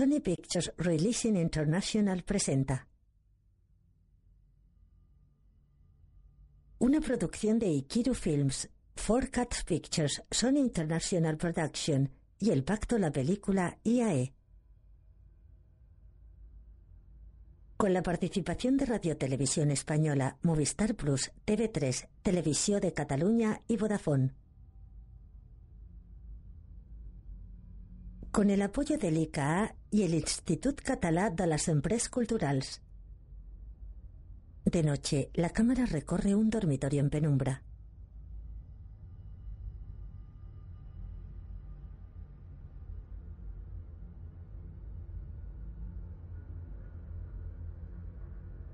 Sony Pictures Releasing International presenta una producción de Ikiru Films, Four Cats Pictures, Sony International Production y el pacto la película IAE. Con la participación de Radio Televisión Española, Movistar Plus, TV3, Televisión de Cataluña y Vodafone. Con el apoyo del ICA y el Institut Català de las Empresas Culturals. De noche, la cámara recorre un dormitorio en penumbra.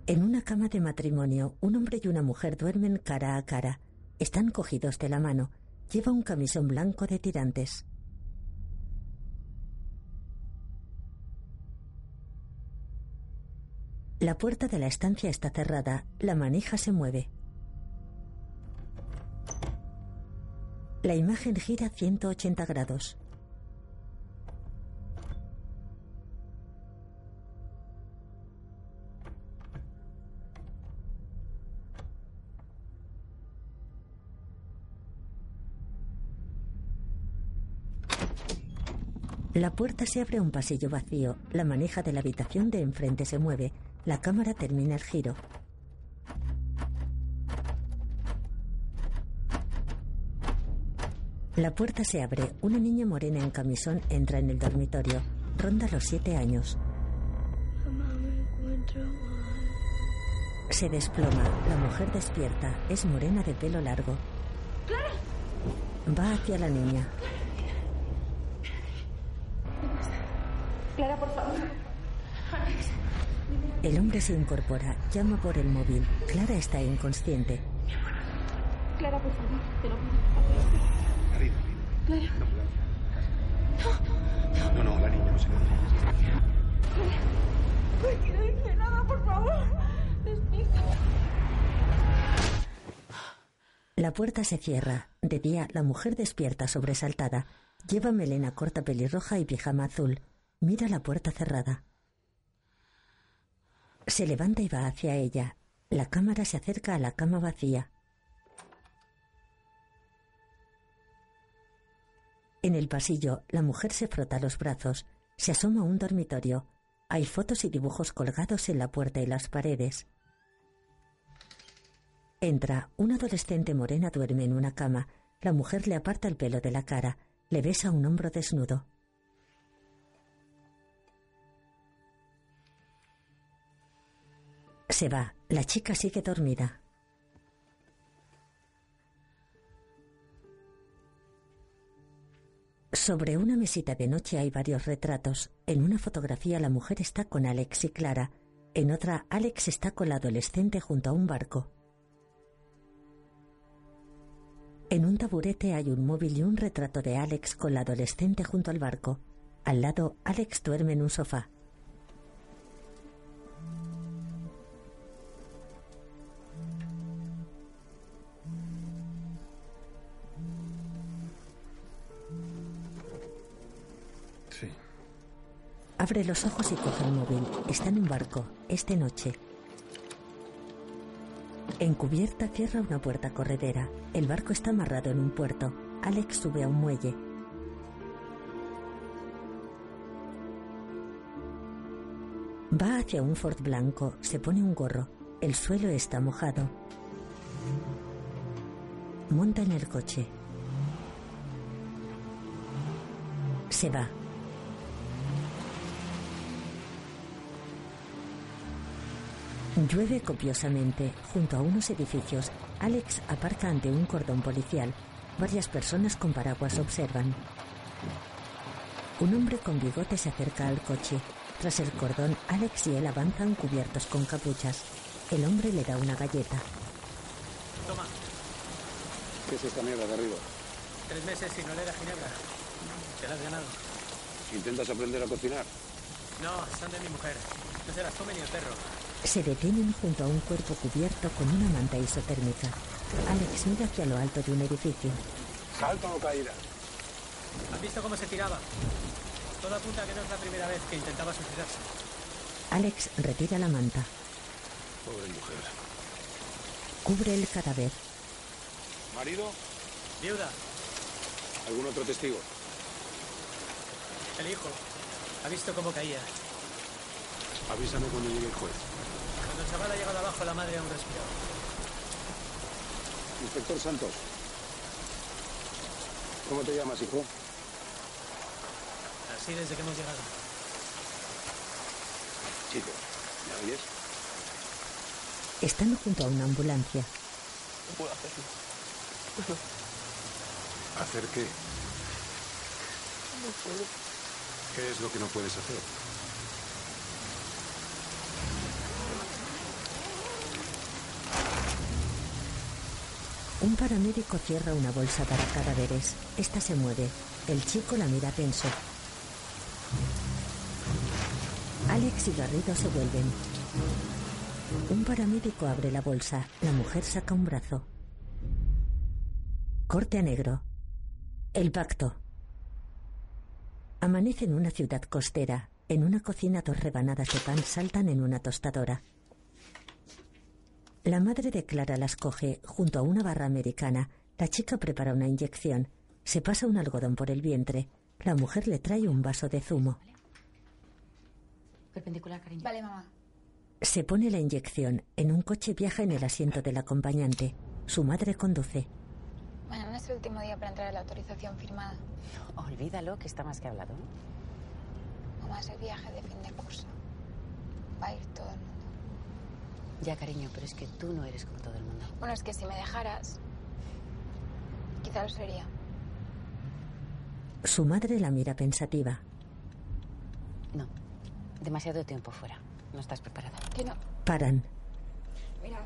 En una cama de matrimonio, un hombre y una mujer duermen cara a cara. Están cogidos de la mano. Lleva un camisón blanco de tirantes. La puerta de la estancia está cerrada. La manija se mueve. La imagen gira 180 grados. La puerta se abre a un pasillo vacío. La manija de la habitación de enfrente se mueve. La cámara termina el giro. La puerta se abre. Una niña morena en camisón entra en el dormitorio. Ronda los siete años. Se desploma. La mujer despierta. Es morena de pelo largo. Va hacia la niña. Clara, por favor. El hombre se incorpora. Llama por el móvil. Clara está inconsciente. Clara, por favor. Te lo pido. Marina, Clara. no, no, la niña no se queda. Ay, que no dice nada, por favor. Despista. La puerta se cierra. De día, la mujer despierta sobresaltada. Lleva melena corta pelirroja y pijama azul. Mira la puerta cerrada. Se levanta y va hacia ella. La cámara se acerca a la cama vacía. En el pasillo, la mujer se frota los brazos. Se asoma a un dormitorio. Hay fotos y dibujos colgados en la puerta y las paredes. Entra. Una adolescente morena duerme en una cama. La mujer le aparta el pelo de la cara. Le besa un hombro desnudo. Se va. La chica sigue dormida. Sobre una mesita de noche hay varios retratos. En una fotografía la mujer está con Alex y Clara. En otra, Alex está con la adolescente junto a un barco. En un taburete hay un móvil y un retrato de Alex con la adolescente junto al barco. Al lado, Alex duerme en un sofá. Abre los ojos y coge el móvil. Está en un barco. Es de noche. En cubierta cierra una puerta corredera. El barco está amarrado en un puerto. Alex sube a un muelle. Va hacia un Ford blanco. Se pone un gorro. El suelo está mojado. Monta en el coche. Se va. Llueve copiosamente. Junto a unos edificios, Alex aparca ante un cordón policial. Varias personas con paraguas observan. Un hombre con bigote se acerca al coche. Tras el cordón, Alex y él avanzan cubiertos con capuchas. El hombre le da una galleta. Toma, ¿Qué es esta mierda de arriba? tres meses sin oler a ginebra. Te la has ganado. ¿Intentas aprender a cocinar? No, son de mi mujer. No se las come ni el perro. Se detienen junto a un cuerpo cubierto con una manta isotérmica. Alex mira hacia lo alto de un edificio. ¿Salto o caída? ¿Has visto cómo se tiraba? Todo apunta a que no es la primera vez que intentaba suicidarse. Alex retira la manta. Pobre mujer. Cubre el cadáver. ¿Marido? Viuda, ¿Algún otro testigo? el hijo. Ha visto cómo caía. Avísame cuando llegue el juez. Cuando el chaval ha llegado abajo, la madre aún respiraba. Inspector Santos. ¿Cómo te llamas, hijo? Así desde que hemos llegado. Chico. ¿Me oyes? Están junto a una ambulancia. No puedo hacerlo. ¿Hacer qué? No puedo. ¿Qué es lo que no puedes hacer? Un paramédico cierra una bolsa para cadáveres. Esta se mueve. El chico la mira tenso. Alex y Garrido se vuelven. Un paramédico abre la bolsa. La mujer saca un brazo. Corte a negro. El pacto. Amanece en una ciudad costera. En una cocina dos rebanadas de pan saltan en una tostadora. La madre de Clara las coge junto a una barra americana. La chica prepara una inyección. Se pasa un algodón por el vientre. La mujer le trae un vaso de zumo. Perpendicular, cariño. Vale, mamá. Se pone la inyección. En un coche viaja en el asiento del acompañante. Su madre conduce. Mañana es el último día para entrar a la autorización firmada. Olvídalo, que está más que hablado. Mamá, es el viaje de fin de curso. Va a ir todo el mundo. Ya, cariño, pero es que tú no eres como todo el mundo. Bueno, es que si me dejaras, quizá lo sería. Su madre la mira pensativa. No. Demasiado tiempo fuera. No estás preparada. Que no. Paran. Mira.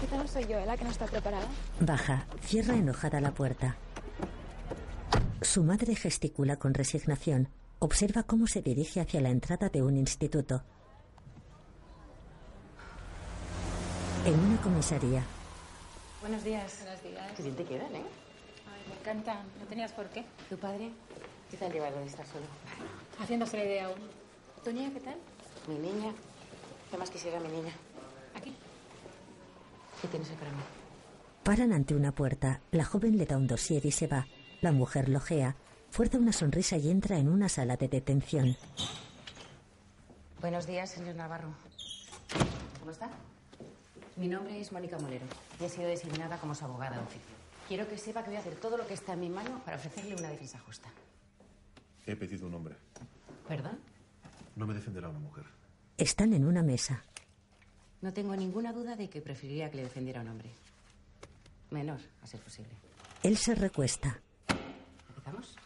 Quizá no soy yo ¿eh? la que no está preparada. Baja. Cierra enojada la puerta. Su madre gesticula con resignación. Observa cómo se dirige hacia la entrada de un instituto. En una comisaría, Buenos días. Buenos días. Qué bien te quedan, ¿eh? Ay, me encantan. No tenías por qué. ¿Tu padre? ¿Qué tal lleva lo de estar solo? Haciéndose la idea aún. ¿Tu niña qué tal? Mi niña. ¿Qué más quisiera mi niña? Aquí. ¿Qué tienes ahí para mí? paran ante una puerta. La joven le da un dossier y se va. La mujer lojea, fuerza una sonrisa y entra en una sala de detención. Buenos días, señor Navarro. ¿Cómo está? Mi nombre es Mónica Molero y he sido designada como su abogada de oficio. Quiero que sepa que voy a hacer todo lo que está en mi mano para ofrecerle una defensa justa. He pedido un hombre. ¿Perdón? No me defenderá una mujer. Están en una mesa. No tengo ninguna duda de que preferiría que le defendiera un hombre. Menor, a ser posible. Él se recuesta. ¿Empezamos?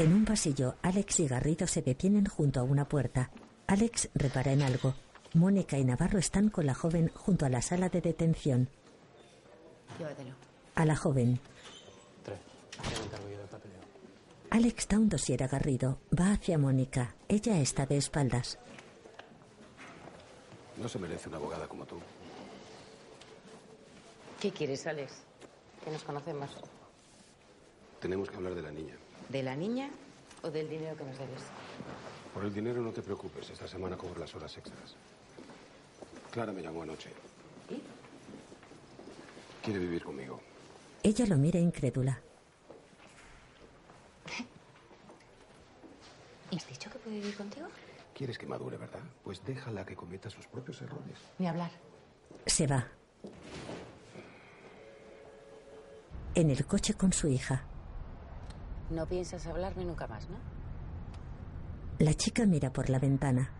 En un pasillo, Alex y Garrido se detienen junto a una puerta. Alex repara en algo. Mónica y Navarro están con la joven junto a la sala de detención. Llévatelo. A la joven. Tres. Yo del papeleo. Alex da un dossier a Garrido. Va hacia Mónica. Ella está de espaldas. No se merece una abogada como tú. ¿Qué quieres, Alex? Que nos conocemos. Tenemos que hablar de la niña. ¿De la niña o del dinero que nos debes? Por el dinero no te preocupes. Esta semana cobro las horas extras. Clara me llamó anoche. ¿Y? Quiere vivir conmigo. Ella lo mira incrédula. ¿Y has dicho que puede vivir contigo? Quieres que madure, ¿verdad? Pues déjala que cometa sus propios errores. Ni hablar. Se va. En el coche con su hija. No piensas hablarme nunca más, ¿no? La chica mira por la ventana.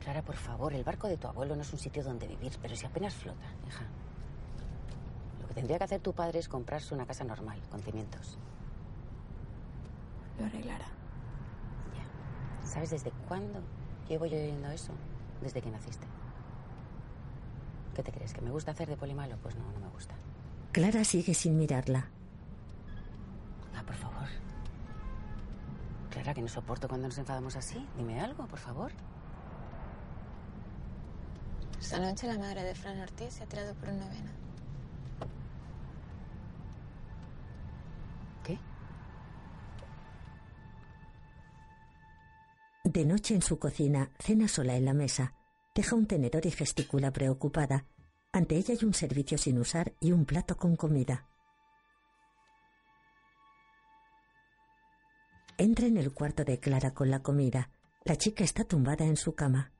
Clara, por favor, el barco de tu abuelo no es un sitio donde vivir, pero si apenas flota, hija. Lo que tendría que hacer tu padre es comprarse una casa normal, con cimientos. Lo arreglará. Ya. ¿Sabes desde cuándo llevo yo oyendo eso? Desde que naciste. ¿Qué te crees? ¿Que me gusta hacer de polimalo? Pues no, no me gusta. Clara sigue sin mirarla. Ah, por favor. Clara, que no soporto cuando nos enfadamos así. Dime algo, por favor. Esta noche la madre de Fran Ortiz se ha tirado por una vena. ¿Qué? De noche en su cocina, cena sola en la mesa. Deja un tenedor y gesticula preocupada. Ante ella hay un servicio sin usar y un plato con comida. Entra en el cuarto de Clara con la comida. La chica está tumbada en su cama.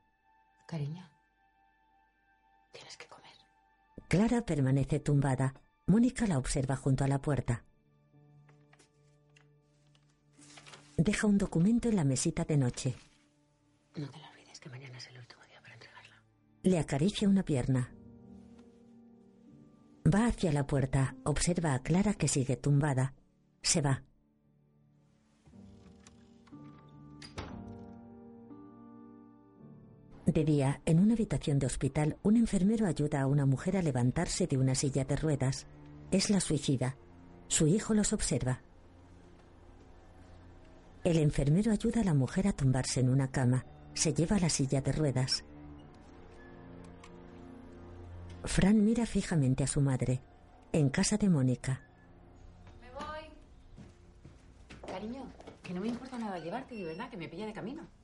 Cariño tienes que comer. Clara permanece tumbada. Mónica la observa junto a la puerta. Deja un documento en la mesita de noche. No te lo olvides que mañana es el último día para entregarla. Le acaricia una pierna. Va hacia la puerta, observa a Clara que sigue tumbada. Se va. De día, en una habitación de hospital, un enfermero ayuda a una mujer a levantarse de una silla de ruedas. Es la suicida. Su hijo los observa. El enfermero ayuda a la mujer a tumbarse en una cama. Se lleva la silla de ruedas. Fran mira fijamente a su madre. En casa de Mónica. Me voy. Cariño, que no me importa nada llevarte, de verdad, que me pilla de camino.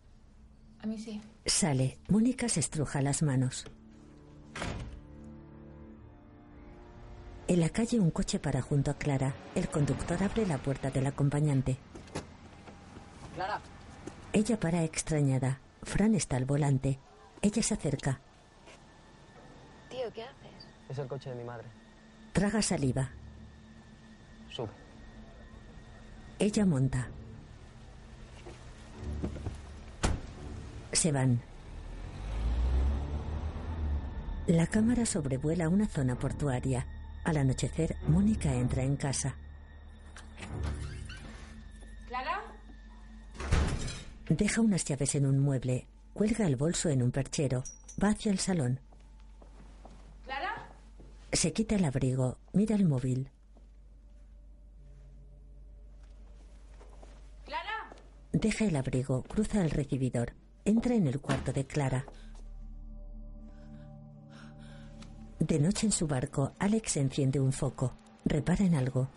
A mí sí. Sale. Mónica se estruja las manos. En la calle un coche para junto a Clara. El conductor abre la puerta del acompañante. Clara. Ella para extrañada. Fran está al volante. Ella se acerca. Tío, ¿qué haces? Es el coche de mi madre. Traga saliva. Sube. Ella monta. Se van. La cámara sobrevuela una zona portuaria. Al anochecer, Mónica entra en casa. ¿Clara? Deja unas llaves en un mueble. Cuelga el bolso en un perchero. Va hacia el salón. ¿Clara? Se quita el abrigo. Mira el móvil. ¿Clara? Deja el abrigo. Cruza el recibidor. Entra en el cuarto de Clara. De noche en su barco, Alex enciende un foco. Repara en algo.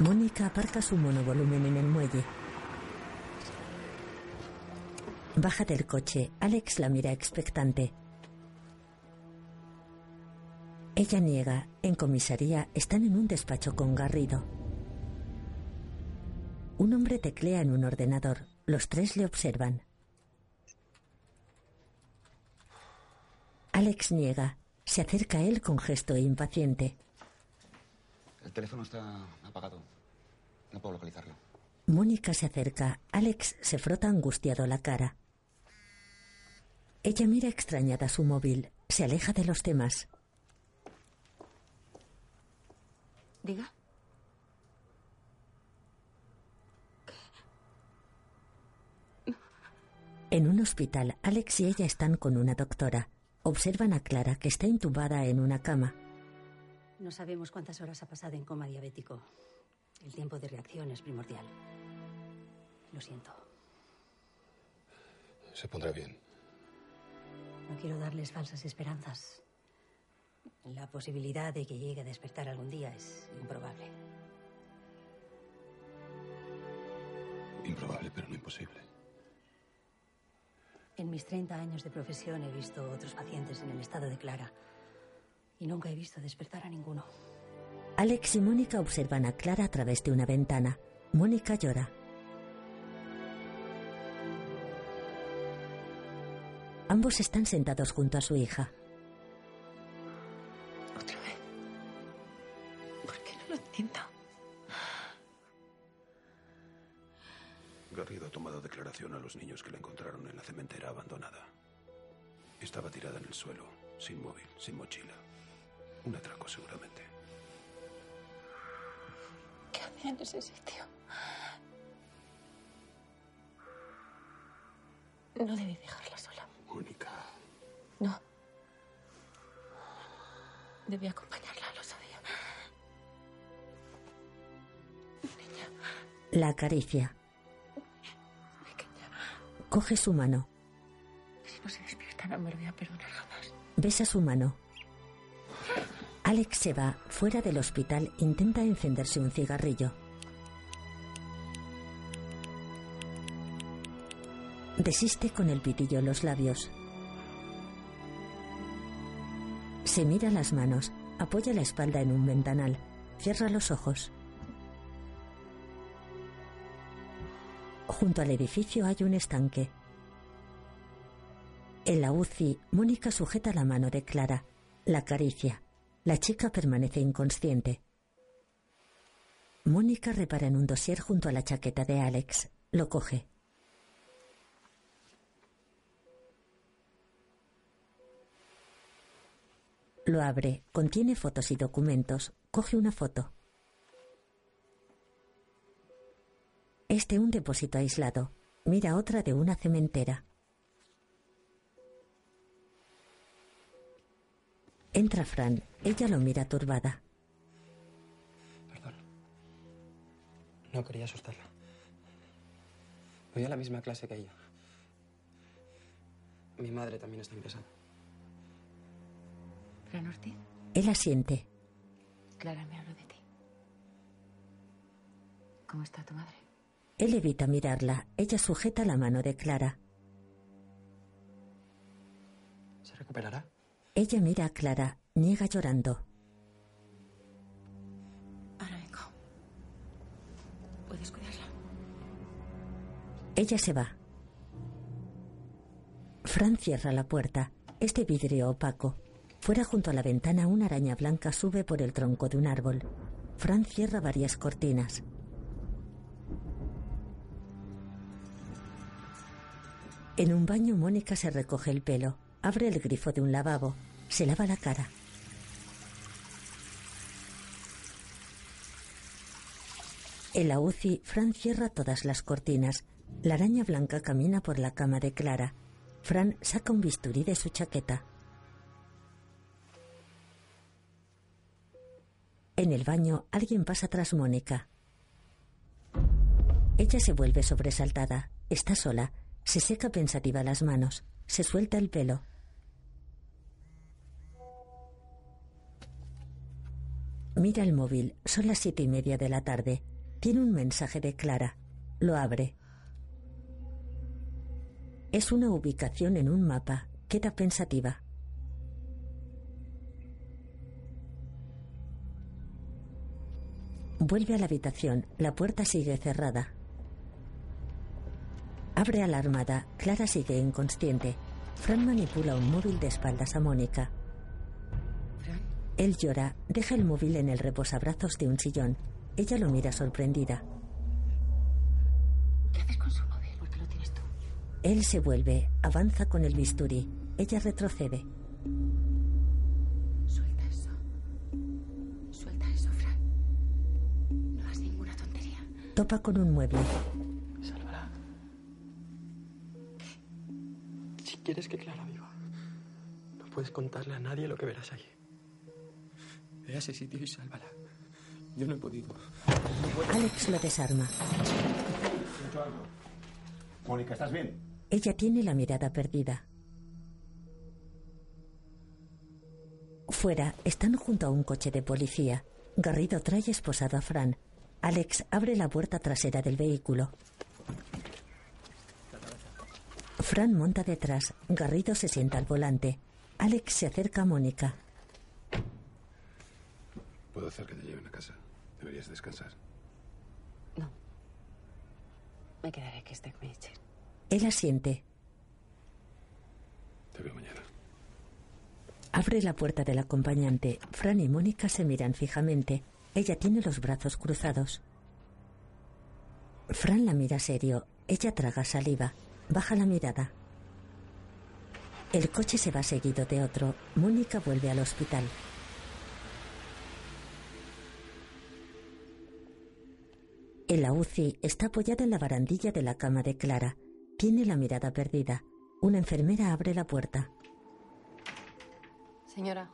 Mónica aparca su monovolumen en el muelle. Baja del coche. Alex la mira expectante. Ella niega. En comisaría están en un despacho con Garrido. Un hombre teclea en un ordenador. Los tres le observan. Alex niega. Se acerca a él con gesto impaciente. El teléfono está apagado. No puedo localizarlo. Mónica se acerca. Alex se frota angustiado la cara. Ella mira extrañada su móvil. Se aleja de los temas. Diga. En un hospital, Alex y ella están con una doctora. Observan a Clara, que está intubada en una cama. No sabemos cuántas horas ha pasado en coma diabético. El tiempo de reacción es primordial. Lo siento. Se pondrá bien. No quiero darles falsas esperanzas. La posibilidad de que llegue a despertar algún día es improbable. Improbable, pero no imposible. En mis 30 años de profesión he visto otros pacientes en el estado de Clara y nunca he visto despertar a ninguno. Alex y Mónica observan a Clara a través de una ventana. Mónica llora. Ambos están sentados junto a su hija. Los niños que la encontraron en la cementera abandonada. Estaba tirada en el suelo, sin móvil, sin mochila. Un atraco seguramente. ¿Qué hacía en ese sitio? No debí dejarla sola. Mónica. No. Debí acompañarla, lo sabía. Niña, La acaricia. Coge su mano. Si no se despierta, no me lo voy a perdonar jamás. Besa su mano. Alex se va. Fuera del hospital intenta encenderse un cigarrillo. Desiste con el pitillo en los labios. Se mira las manos, apoya la espalda en un ventanal, cierra los ojos. Junto al edificio hay un estanque. En la UCI, Mónica sujeta la mano de Clara, la acaricia. La chica permanece inconsciente. Mónica repara en un dossier junto a la chaqueta de Alex. Lo coge. Lo abre, contiene fotos y documentos. Coge una foto. Es de un depósito aislado. Mira otra de una cementera. Entra Fran. Ella lo mira turbada. Perdón. No quería asustarla. Voy a la misma clase que ella. Mi madre también está ingresada. Fran Ortiz, Él asiente. Clara me habló de ti. ¿Cómo está tu madre? Él evita mirarla. Ella sujeta la mano de Clara. ¿Se recuperará? Ella mira a Clara. Niega llorando. Ahora vengo. ¿Puedes cuidarla? Ella se va. Fran cierra la puerta. Es de vidrio opaco. Fuera junto a la ventana una araña blanca sube por el tronco de un árbol. Fran cierra varias cortinas. En un baño Mónica se recoge el pelo, abre el grifo de un lavabo, se lava la cara. En la UCI, Fran cierra todas las cortinas. La araña blanca camina por la cama de Clara. Fran saca un bisturí de su chaqueta. En el baño, alguien pasa tras Mónica. Ella se vuelve sobresaltada. Está sola. Se seca pensativa las manos. Se suelta el pelo. Mira el móvil. Son las siete y media de la tarde. Tiene un mensaje de Clara. Lo abre. Es una ubicación en un mapa. Queda pensativa. Vuelve a la habitación. La puerta sigue cerrada. Abre alarmada. Clara sigue inconsciente. Fran manipula un móvil de espaldas a Mónica. Él llora. Deja el móvil en el reposabrazos de un sillón. Ella lo mira sorprendida. ¿Qué haces con su móvil? ¿Por qué lo tienes tú? Él se vuelve. Avanza con el bisturí. Ella retrocede. Suelta eso. Suelta eso, Fran. No hagas ninguna tontería. Topa con un mueble. Quieres que Clara viva, no puedes contarle a nadie lo que verás allí. Ve a ese sitio y sálvala. Yo no he podido. Alex lo desarma. Mónica, ¿estás bien? Ella tiene la mirada perdida. Fuera están junto a un coche de policía. Garrido trae esposado a Fran. Alex abre la puerta trasera del vehículo. Fran monta detrás. Garrido se sienta al volante. Alex se acerca a Mónica. Puedo hacer que te lleven a casa. Deberías descansar. Me quedaré que este me echen. Él asiente. Te veo mañana. Abre la puerta del acompañante. Fran y Mónica se miran fijamente. Ella tiene los brazos cruzados. Fran la mira serio. Ella traga saliva. Baja la mirada. El coche se va seguido de otro. Mónica vuelve al hospital. En la UCI está apoyada en la barandilla de la cama de Clara. Tiene la mirada perdida. Una enfermera abre la puerta. Señora,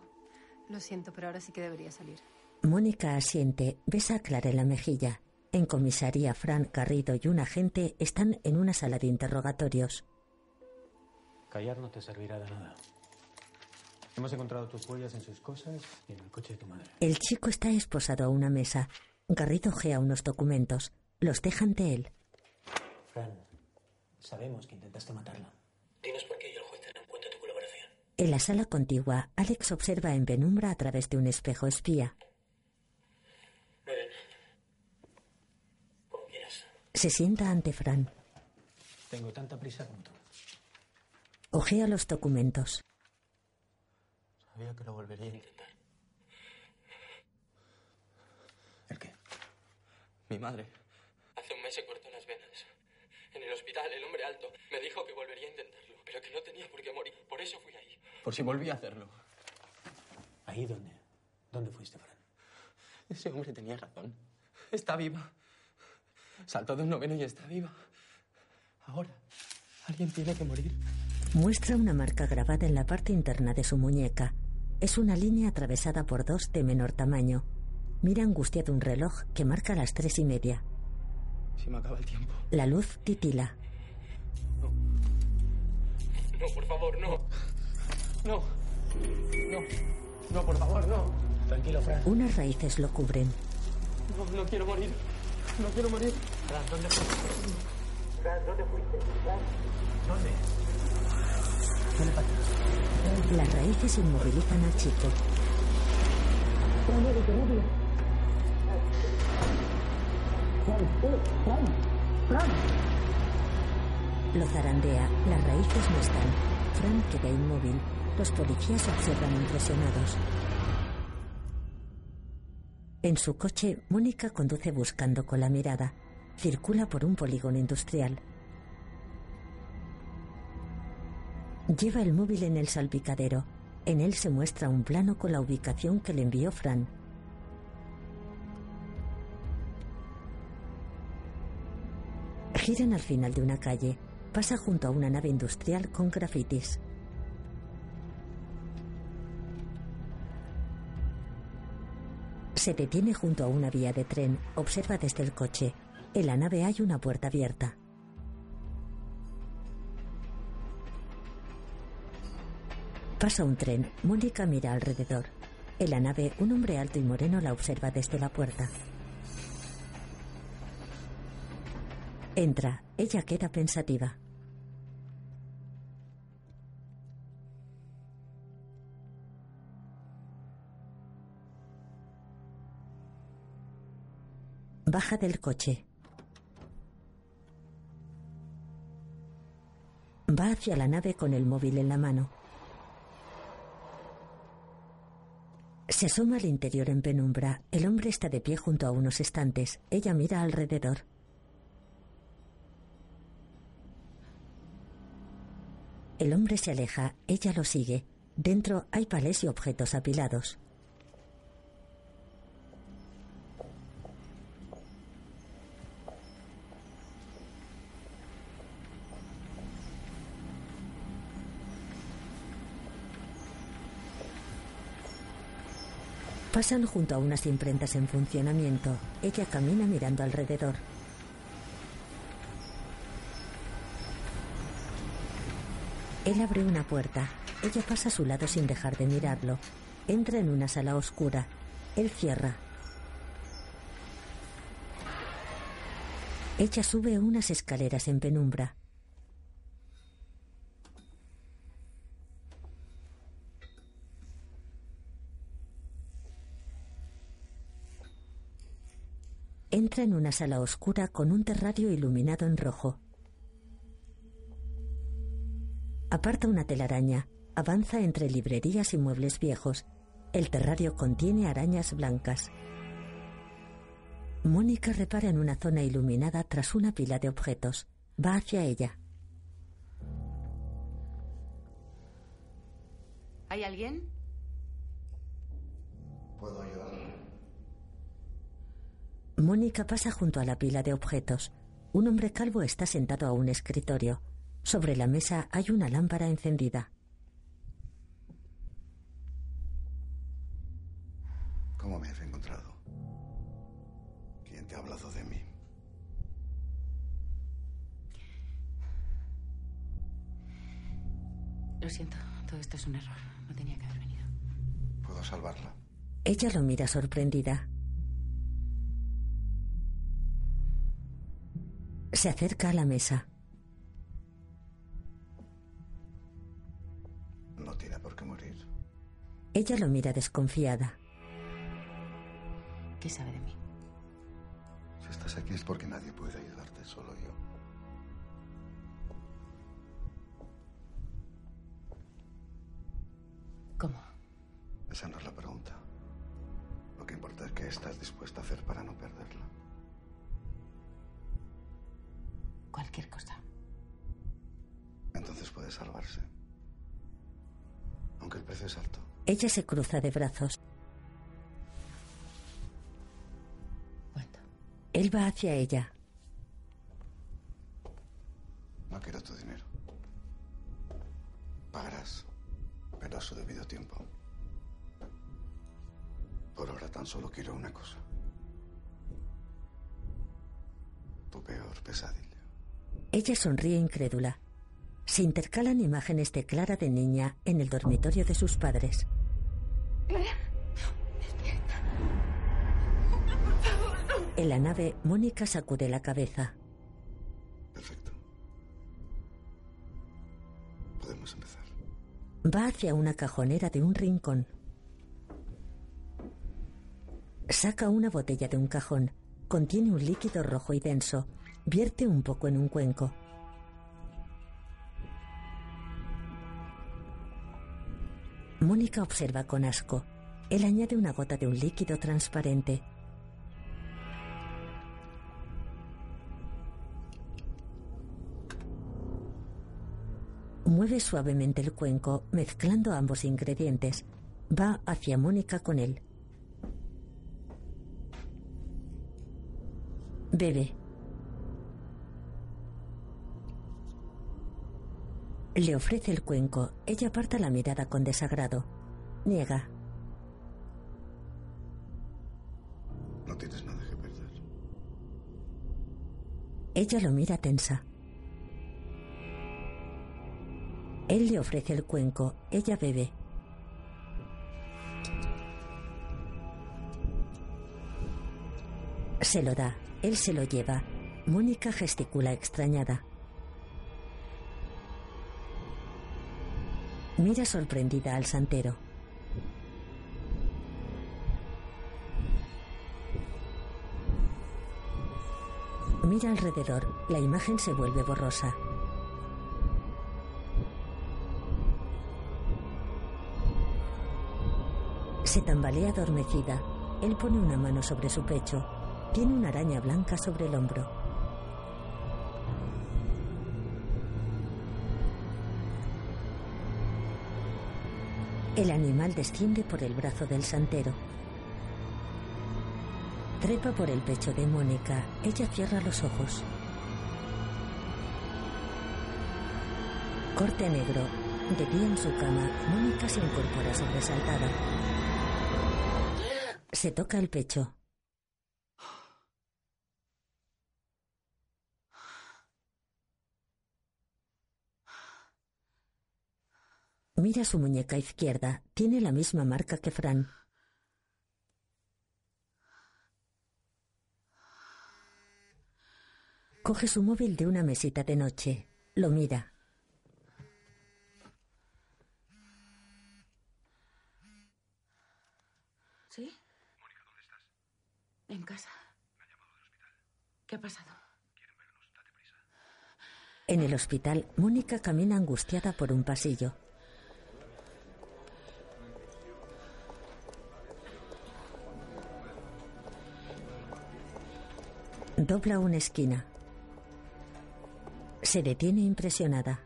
lo siento, pero ahora sí que debería salir. Mónica asiente, besa a Clara en la mejilla. En comisaría, Fran, Carrido y un agente están en una sala de interrogatorios. Callar no te servirá de nada. Hemos encontrado tus huellas en sus cosas y en el coche de tu madre. El chico está esposado a una mesa. Garrido ojea unos documentos. Los deja ante él. Fran, Sabemos que intentaste matarla. Dinos por qué y el juez tendrá en cuenta tu colaboración. En la sala contigua, Alex observa en penumbra a través de un espejo espía. Muy bien. Como quieras. Se sienta ante Fran. Tengo tanta prisa como tú. Ojea los documentos. Sabía que lo volvería a intentar. ¿El qué? Mi madre. Hace un mes se cortó las venas. En el hospital, el hombre alto me dijo que volvería a intentarlo, pero que no tenía por qué morir. Por eso fui ahí. Por si volvía a hacerlo. ¿Ahí dónde? ¿Dónde fuiste, Fran? Ese hombre tenía razón. Está viva. Saltó de un noveno y está viva. Ahora, alguien tiene que morir. Muestra una marca grabada en la parte interna de su muñeca. Es una línea atravesada por dos de menor tamaño. Mira angustiado un reloj que marca las tres y media. Me acaba el tiempo. La luz titila. No, por favor, no. No. No. No, por favor, no. Tranquilo, Fran. Unas raíces lo cubren. No, no quiero morir. No quiero morir. Fran, ¿dónde fuiste? Fran, ¿dónde fuiste? Fran. ¿Dónde? Atrás. Las raíces inmovilizan al chico. Lo zarandea. Las raíces no están. Fran queda inmóvil. Los policías observan impresionados. En su coche, Mónica conduce buscando con la mirada. Circula por un polígono industrial. Lleva el móvil en el salpicadero. En él se muestra un plano con la ubicación que le envió Fran. Giran al final de una calle. Pasa junto a una nave industrial con grafitis. Se detiene junto a una vía de tren. Observa desde el coche. En la nave hay una puerta abierta. Pasa un tren. Mónica mira alrededor. En la nave, un hombre alto y moreno la observa desde la puerta. Entra. Ella queda pensativa. Baja del coche. Va hacia la nave con el móvil en la mano. Se asoma al interior en penumbra. El hombre está de pie junto a unos estantes. Ella mira alrededor. El hombre se aleja. Ella lo sigue. Dentro hay palés y objetos apilados. Pasan junto a unas imprentas en funcionamiento. Ella camina mirando alrededor. Él abre una puerta. Ella pasa a su lado sin dejar de mirarlo. Entra en una sala oscura. Él cierra. Ella sube unas escaleras en penumbra. Entra en una sala oscura con un terrario iluminado en rojo. Aparta una telaraña. Avanza entre librerías y muebles viejos. El terrario contiene arañas blancas. Mónica repara en una zona iluminada tras una pila de objetos. Va hacia ella. ¿Hay alguien? ¿Puedo ayudar? Mónica pasa junto a la pila de objetos. Un hombre calvo está sentado a un escritorio. Sobre la mesa hay una lámpara encendida. ¿Cómo me has encontrado? ¿Quién te ha hablado de mí? Lo siento, todo esto es un error. No tenía que haber venido. ¿Puedo salvarla? Ella lo mira sorprendida. Se acerca a la mesa. No tiene por qué morir. Ella lo mira desconfiada. ¿Qué sabe de mí? Si estás aquí es porque nadie puede ayudarte, solo yo. ¿Cómo? Esa no es la pregunta. Lo que importa es qué estás dispuesta a hacer para no perderla. Cualquier cosa. Entonces puede salvarse. Aunque el precio es alto. Ella se cruza de brazos. Él va hacia ella. Ella sonríe incrédula. Se intercalan imágenes de Clara de niña en el dormitorio de sus padres. En la nave, Mónica sacude la cabeza. Perfecto. Podemos empezar. Va hacia una cajonera de un rincón. Saca una botella de un cajón. Contiene un líquido rojo y denso. Vierte un poco en un cuenco. Mónica observa con asco. Él añade una gota de un líquido transparente. Mueve suavemente el cuenco, mezclando ambos ingredientes. Va hacia Mónica con él. Bebe. Le ofrece el cuenco. Ella aparta la mirada con desagrado. Niega. No tienes nada que perder. Ella lo mira tensa. Él le ofrece el cuenco. Ella bebe. Se lo da. Él se lo lleva. Mónica gesticula extrañada. Mira sorprendida al santero. Mira alrededor. La imagen se vuelve borrosa. Se tambalea adormecida. Él pone una mano sobre su pecho. Tiene una araña blanca sobre el hombro. El animal desciende por el brazo del santero. Trepa por el pecho de Mónica. Ella cierra los ojos. Corte negro. De pie en su cama, Mónica se incorpora sobresaltada. Se toca el pecho. Mira su muñeca izquierda. Tiene la misma marca que Fran. Coge su móvil de una mesita de noche. Lo mira. ¿Sí? Mónica, ¿dónde estás? En casa. Me ha llamado del hospital. ¿Qué ha pasado? Quieren vernos, date prisa. En el hospital, Mónica camina angustiada por un pasillo. Dobla una esquina. Se detiene impresionada.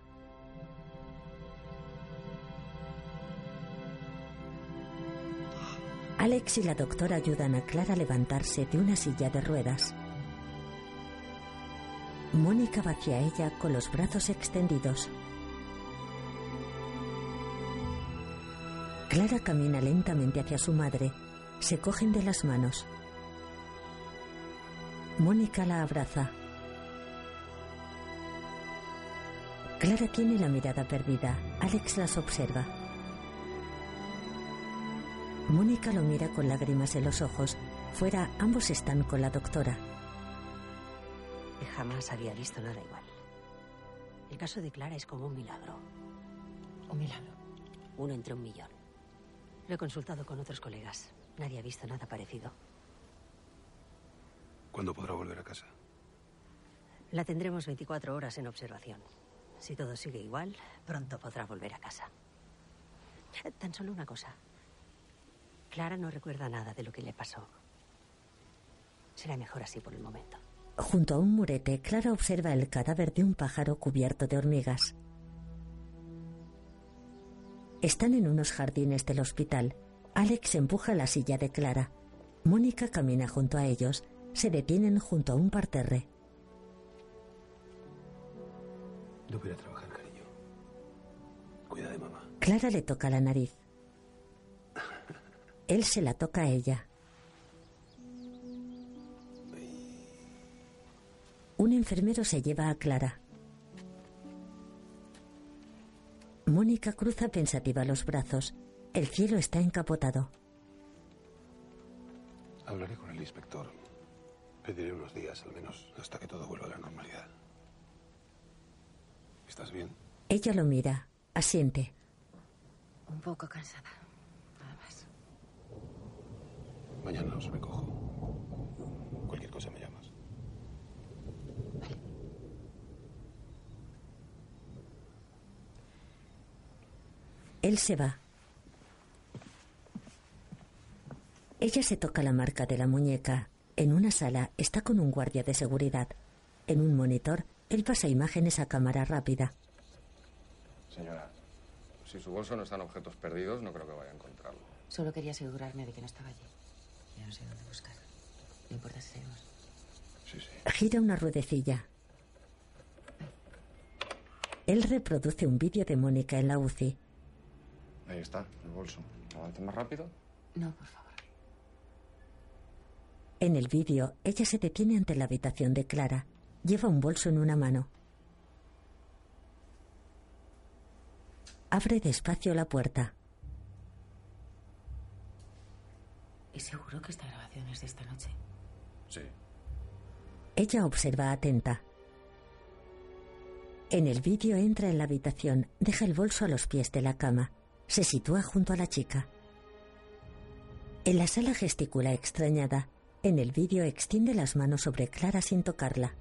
Alex y la doctora ayudan a Clara a levantarse de una silla de ruedas. Mónica va hacia ella con los brazos extendidos. Clara camina lentamente hacia su madre. Se cogen de las manos. Mónica la abraza. Clara tiene la mirada perdida. Alex las observa. Mónica lo mira con lágrimas en los ojos. Fuera, ambos están con la doctora. Jamás había visto nada igual. El caso de Clara es como un milagro. Un milagro. Uno entre un millón. Lo he consultado con otros colegas. Nadie ha visto nada parecido. ¿Cuándo podrá volver a casa? La tendremos 24 horas en observación. Si todo sigue igual, pronto podrá volver a casa. Tan solo una cosa. Clara no recuerda nada de lo que le pasó. Será mejor así por el momento. Junto a un murete, Clara observa el cadáver de un pájaro cubierto de hormigas. Están en unos jardines del hospital. Alex empuja la silla de Clara. Mónica camina junto a ellos. Se detienen junto a un parterre. No voy a trabajar, cariño. Cuida de mamá. Clara le toca la nariz. Él se la toca a ella. Un enfermero se lleva a Clara. Mónica cruza pensativa los brazos. El cielo está encapotado. Hablaré con el inspector. Pediré unos días, al menos, hasta que todo vuelva a la normalidad. ¿Estás bien? Ella lo mira, asiente. Un poco cansada. Nada más. Mañana os recojo. Cualquier cosa me llamas. Él se va. Ella se toca la marca de la muñeca. En una sala está con un guardia de seguridad. En un monitor, él pasa imágenes a cámara rápida. Señora, si su bolso no está en objetos perdidos, no creo que vaya a encontrarlo. Solo quería asegurarme de que no estaba allí. Ya no sé dónde buscar. No importa si seguimos. Sí, sí. Gira una ruedecilla. Él reproduce un vídeo de Mónica en la UCI. Ahí está, el bolso. ¿Avance más rápido? No, por favor. En el vídeo, ella se detiene ante la habitación de Clara. Lleva un bolso en una mano. Abre despacio la puerta. ¿Es seguro que esta grabación es de esta noche? Sí. Ella observa atenta. En el vídeo entra en la habitación, deja el bolso a los pies de la cama. Se sitúa junto a la chica. En la sala gesticula extrañada. En el vídeo extiende las manos sobre Clara sin tocarla.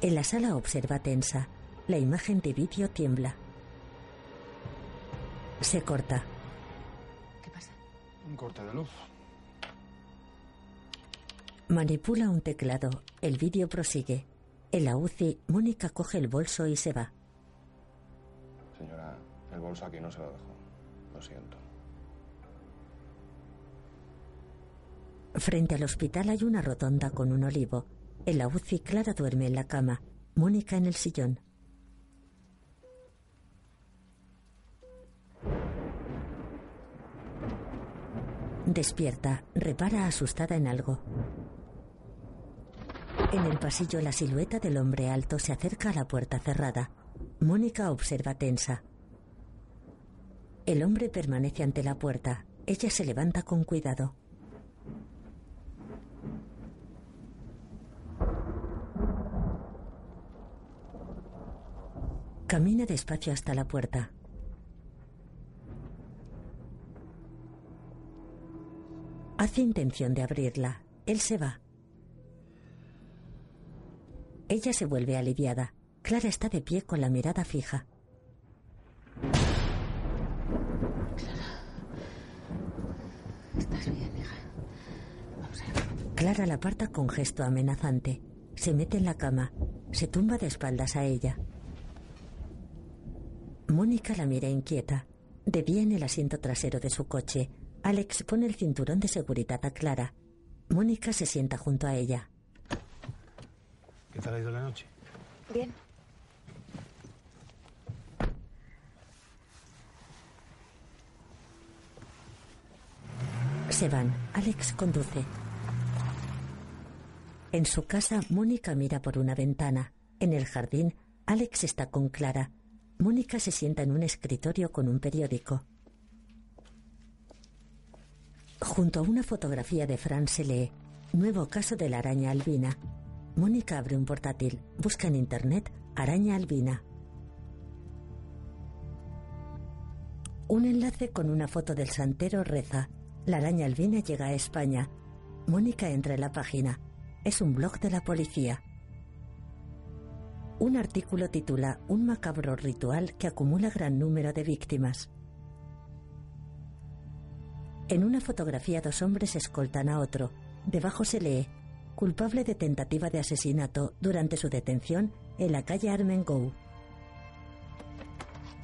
En la sala observa tensa. La imagen de vídeo tiembla. Se corta. Un corte de luz. Manipula un teclado. El vídeo prosigue. En la UCI, Mónica coge el bolso y se va. Señora, el bolso aquí no se lo dejo. Lo siento. Frente al hospital hay una rotonda con un olivo. En la UCI, Clara duerme en la cama. Mónica en el sillón. Despierta, repara asustada en algo. En el pasillo la silueta del hombre alto se acerca a la puerta cerrada. Mónica observa tensa. El hombre permanece ante la puerta. Ella se levanta con cuidado. Camina despacio hasta la puerta. Hace intención de abrirla. Él se va. Ella se vuelve aliviada. Clara está de pie con la mirada fija. ¿Estás bien, hija? Vamos a ver. Clara la aparta con gesto amenazante. Se mete en la cama. Se tumba de espaldas a ella. Mónica la mira inquieta. De pie en el asiento trasero de su coche. Alex pone el cinturón de seguridad a Clara. Mónica se sienta junto a ella. ¿Qué tal ha ido la noche? Bien. Se van. Alex conduce. En su casa, Mónica mira por una ventana. En el jardín, Alex está con Clara. Mónica se sienta en un escritorio con un periódico. Junto a una fotografía de Fran se lee Nuevo caso de la araña albina. Mónica abre un portátil, busca en internet araña albina. Un enlace con una foto del santero reza. La araña albina llega a España. Mónica entra en la página. Es un blog de la policía. Un artículo titula Un macabro ritual que acumula gran número de víctimas. En una fotografía dos hombres escoltan a otro. Debajo se lee culpable de tentativa de asesinato durante su detención en la calle Armengou.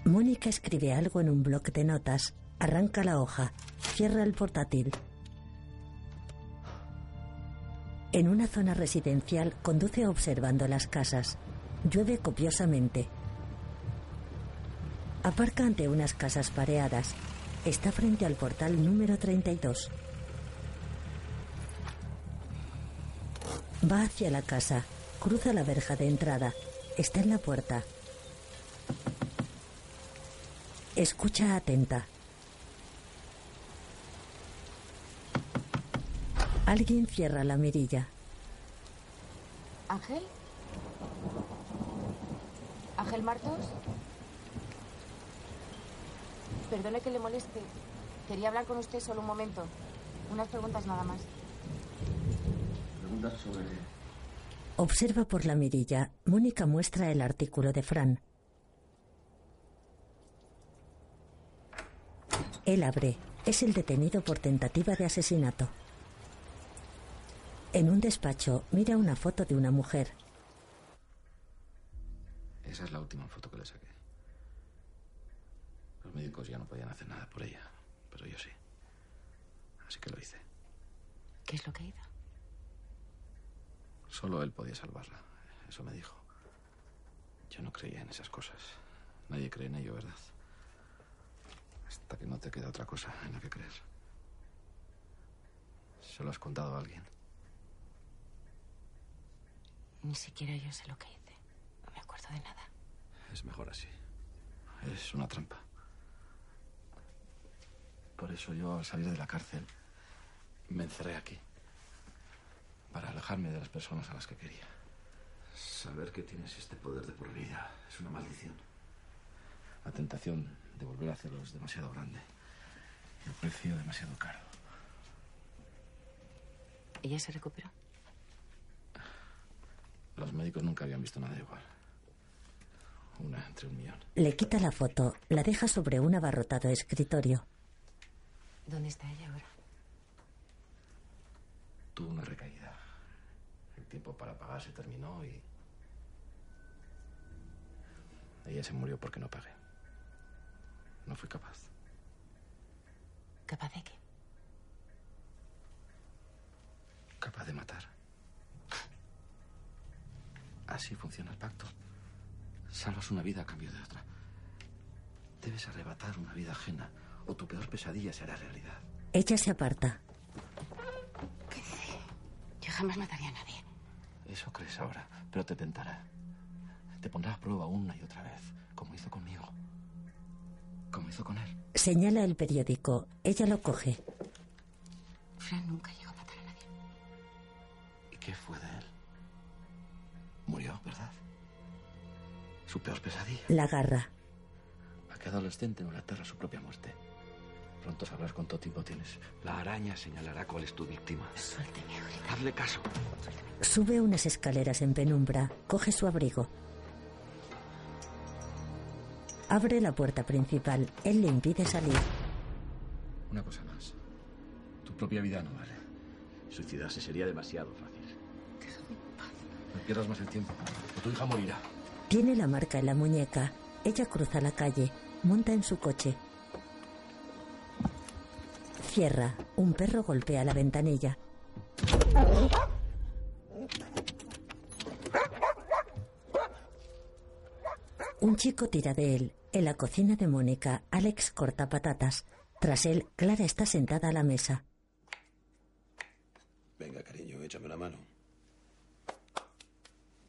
Mónica escribe algo en un bloc de notas, arranca la hoja, cierra el portátil. En una zona residencial conduce observando las casas. Llueve copiosamente. Aparca ante unas casas pareadas. Está frente al portal número 32. Va hacia la casa. Cruza la verja de entrada. Está en la puerta. Escucha atenta. Alguien cierra la mirilla. ¿Ángel? ¿Ángel Martos? Perdone que le moleste. Quería hablar con usted solo un momento. Unas preguntas nada más. Preguntas sobre... Observa por la mirilla. Mónica muestra el artículo de Fran. Él abre. Es el detenido por tentativa de asesinato. En un despacho mira una foto de una mujer. Esa es la última foto que le saqué. Los médicos ya no podían hacer nada por ella, pero yo sí. Así que lo hice. ¿Qué es lo que hizo? Solo él podía salvarla. Eso me dijo. Yo no creía en esas cosas. Nadie cree en ello, ¿verdad? Hasta que no te queda otra cosa en la que creer. ¿Se lo has contado a alguien? Ni siquiera yo sé lo que hice. No me acuerdo de nada. Es mejor así. Es una trampa. Por eso yo al salir de la cárcel me encerré aquí. Para alejarme de las personas a las que quería. Saber que tienes este poder de por vida es una maldición. La tentación de volver a hacerlo es demasiado grande. Y el precio demasiado caro. ¿Ella se recuperó? Los médicos nunca habían visto nada igual. Una entre un millón. Le quita la foto, la deja sobre un abarrotado escritorio. ¿Dónde está ella ahora? Tuvo una recaída. El tiempo para pagar se terminó y... Ella se murió porque no pagué. No fui capaz. ¿Capaz de qué? Capaz de matar. Así funciona el pacto. Salvas una vida a cambio de otra. Debes arrebatar una vida ajena o tu peor pesadilla será realidad. Ella se aparta. ¿Qué dice? Yo jamás mataría a nadie. Eso crees ahora, pero te tentará. Te pondrá a prueba una y otra vez, como hizo conmigo. Como hizo con él. Señala el periódico. Ella lo coge. Fran nunca llegó Su peor pesadilla. La agarra. ¿A qué adolescente no le aterra su propia muerte? Pronto sabrás cuánto tiempo tienes. La araña señalará cuál es tu víctima. Suélteme, ahorita. Hazle caso. Sube unas escaleras en penumbra. Coge su abrigo. Abre la puerta principal. Él le impide salir. Una cosa más. Tu propia vida no vale. Suicidarse sería demasiado fácil. No pierdas más el tiempo, o tu hija morirá. Tiene la marca en la muñeca. Ella cruza la calle. Monta en su coche. Cierra. Un perro golpea la ventanilla. Un chico tira de él. En la cocina de Mónica, Alex corta patatas. Tras él, Clara está sentada a la mesa. Venga, cariño, échame una mano.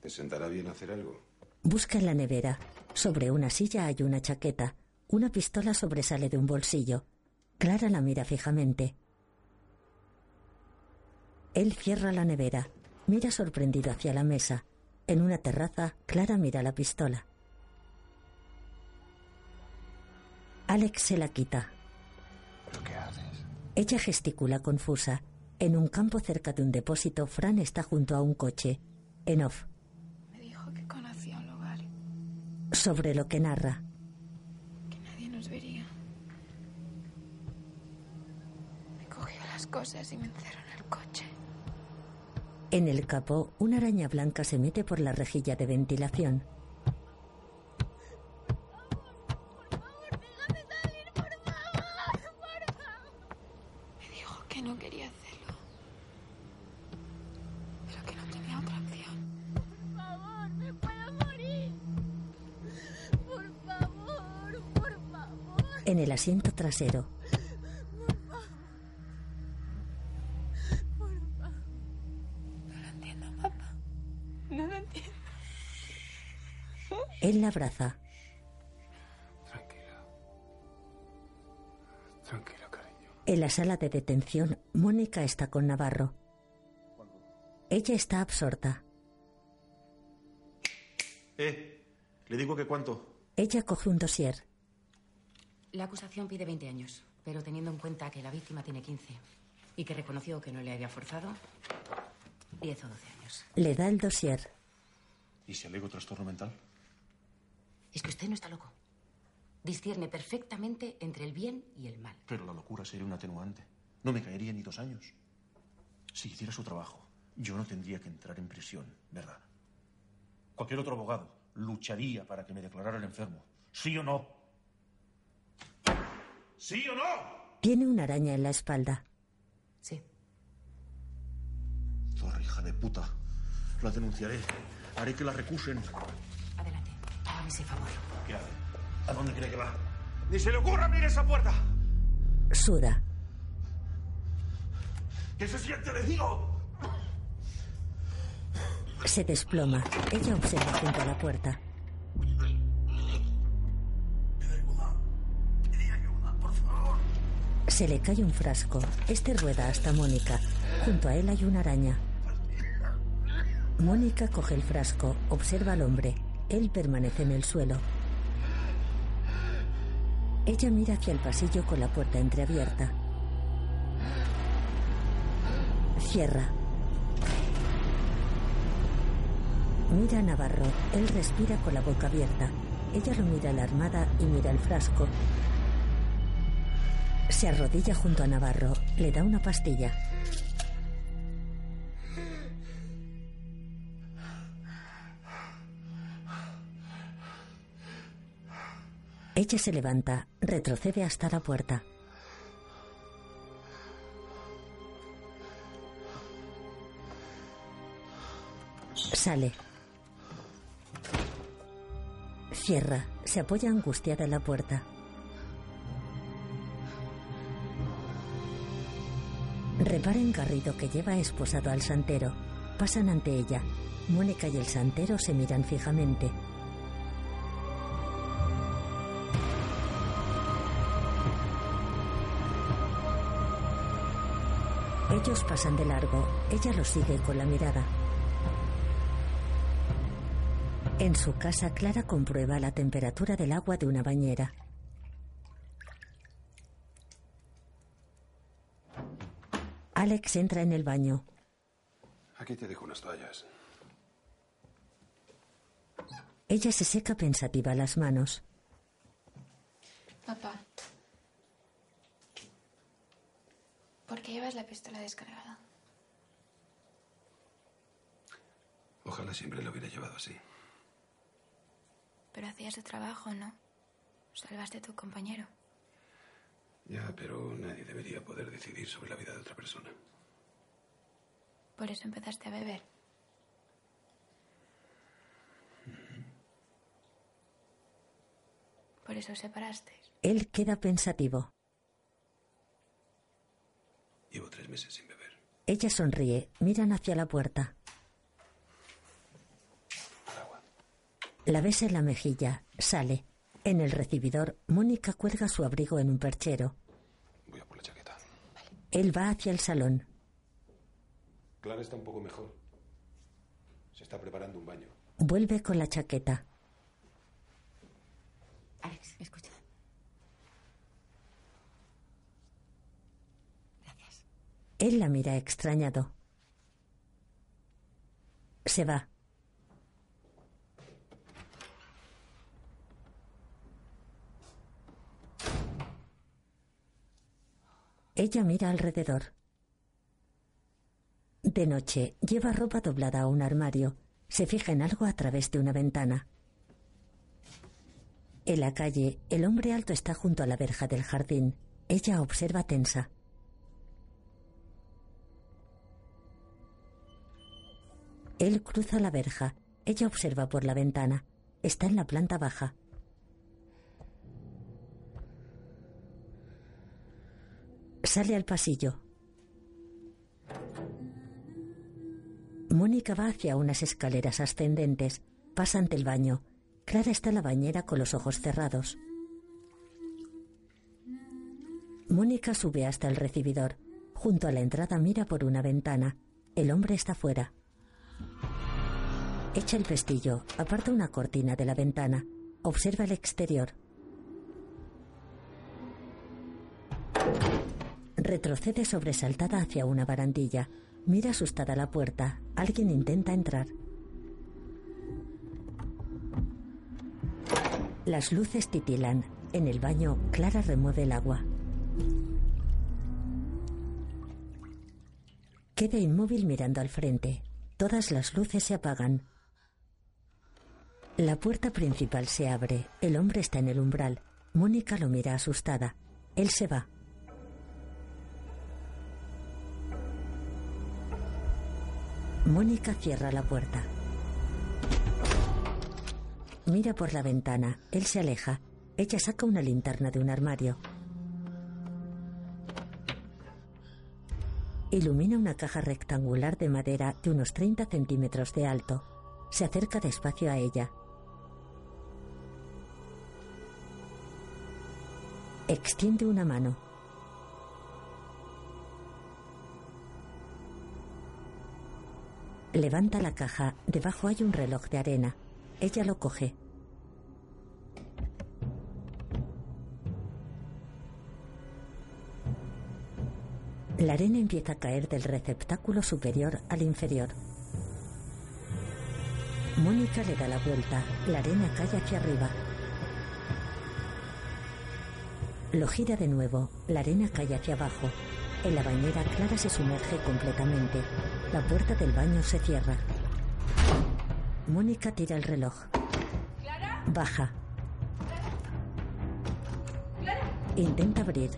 ¿Te sentará bien hacer algo? Busca en la nevera. Sobre una silla hay una chaqueta. Una pistola sobresale de un bolsillo. Clara la mira fijamente. Él cierra la nevera. Mira sorprendido hacia la mesa. En una terraza, Clara mira la pistola. Alex se la quita. ¿Pero qué haces? Ella gesticula confusa. En un campo cerca de un depósito, Fran está junto a un coche. En off. Me dijo que conocía un lugar, Sobre lo que narra. que nadie nos vería. Me cogió las cosas y me encerró en el coche. En el capó, una araña blanca se mete por la rejilla de ventilación. Trasero, No lo entiendo, papá. No lo entiendo. él la abraza. Tranquila, cariño. En la sala de detención, Mónica está con Navarro. Ella está absorta. Eh, le digo que cuánto. Ella coge un dossier. La acusación pide 20 años, pero teniendo en cuenta que la víctima tiene 15 y que reconoció que no le había forzado, 10 o 12 años. Le da el dossier. ¿Y si alego trastorno mental? Es que usted no está loco. Discierne perfectamente entre el bien y el mal. Pero la locura sería un atenuante. No me caería ni dos años. Si hiciera su trabajo, yo no tendría que entrar en prisión, ¿verdad? Cualquier otro abogado lucharía para que me declararan enfermo. ¿Sí o no? ¿Sí o no? Tiene una araña en la espalda. Sí. Zorra, hija de puta. La denunciaré. Haré que la recusen. Adelante, hágame ese favor. ¿Qué hace? ¿A dónde cree que va? ¡Ni se le ocurra abrir esa puerta! Suda. ¿Qué se siente, le digo? Se desploma. Ella observa junto a la puerta. Se le cae un frasco. Este rueda hasta Mónica. Junto a él hay una araña. Mónica coge el frasco, observa al hombre. Él permanece en el suelo. Ella mira hacia el pasillo con la puerta entreabierta. Cierra. Mira a Navarro. Él respira con la boca abierta. Ella lo mira alarmada y mira el frasco. Se arrodilla junto a Navarro. Le da una pastilla. Ella se levanta, retrocede hasta la puerta. Sale. Cierra. Se apoya angustiada en la puerta. Repara en Garrido que lleva esposado al santero. Pasan ante ella. Mónica y el santero se miran fijamente. Ellos pasan de largo. Ella los sigue con la mirada. En su casa, Clara comprueba la temperatura del agua de una bañera. Alex entra en el baño. Aquí te dejo unas toallas. Ella se seca pensativa las manos. Papá. ¿Por qué llevas la pistola descargada? Ojalá siempre lo hubiera llevado así. Pero hacías tu trabajo, ¿no? Salvaste a tu compañero. Ya, pero nadie debería poder decidir sobre la vida de otra persona. Por eso empezaste a beber. Por eso os separasteis. Él queda pensativo. Llevo tres meses sin beber. Ella sonríe. Miran hacia la puerta. La besa en la mejilla. Sale. En el recibidor, Mónica cuelga su abrigo en un perchero. Voy a por la chaqueta. Él va hacia el salón. Clara está un poco mejor. Se está preparando un baño. Vuelve con la chaqueta. Alex, escucha. Gracias. Él la mira extrañado. Se va. Ella mira alrededor. De noche, lleva ropa doblada a un armario. Se fija en algo a través de una ventana. En la calle, el hombre alto está junto a la verja del jardín. Ella observa tensa. Él cruza la verja. Ella observa por la ventana. Está en la planta baja. Sale al pasillo. Mónica va hacia unas escaleras ascendentes. Pasa ante el baño. Clara está en la bañera con los ojos cerrados. Mónica sube hasta el recibidor. Junto a la entrada mira por una ventana. El hombre está fuera. Echa el pestillo, aparta una cortina de la ventana. Observa el exterior. Retrocede sobresaltada hacia una barandilla. Mira asustada la puerta. Alguien intenta entrar. Las luces titilan. En el baño, Clara remueve el agua. Queda inmóvil mirando al frente. Todas las luces se apagan. La puerta principal se abre. El hombre está en el umbral. Mónica lo mira asustada. Él se va. Mónica cierra la puerta. Mira por la ventana. Él se aleja. Ella saca una linterna de un armario. Ilumina una caja rectangular de madera de unos 30 centímetros de alto. Se acerca despacio a ella. Extiende una mano. Levanta la caja. Debajo hay un reloj de arena. Ella lo coge. La arena empieza a caer del receptáculo superior al inferior. Mónica le da la vuelta. La arena cae hacia arriba. Lo gira de nuevo. La arena cae hacia abajo. En la bañera Clara se sumerge completamente. La puerta del baño se cierra. Mónica tira el reloj. Baja. Intenta abrir.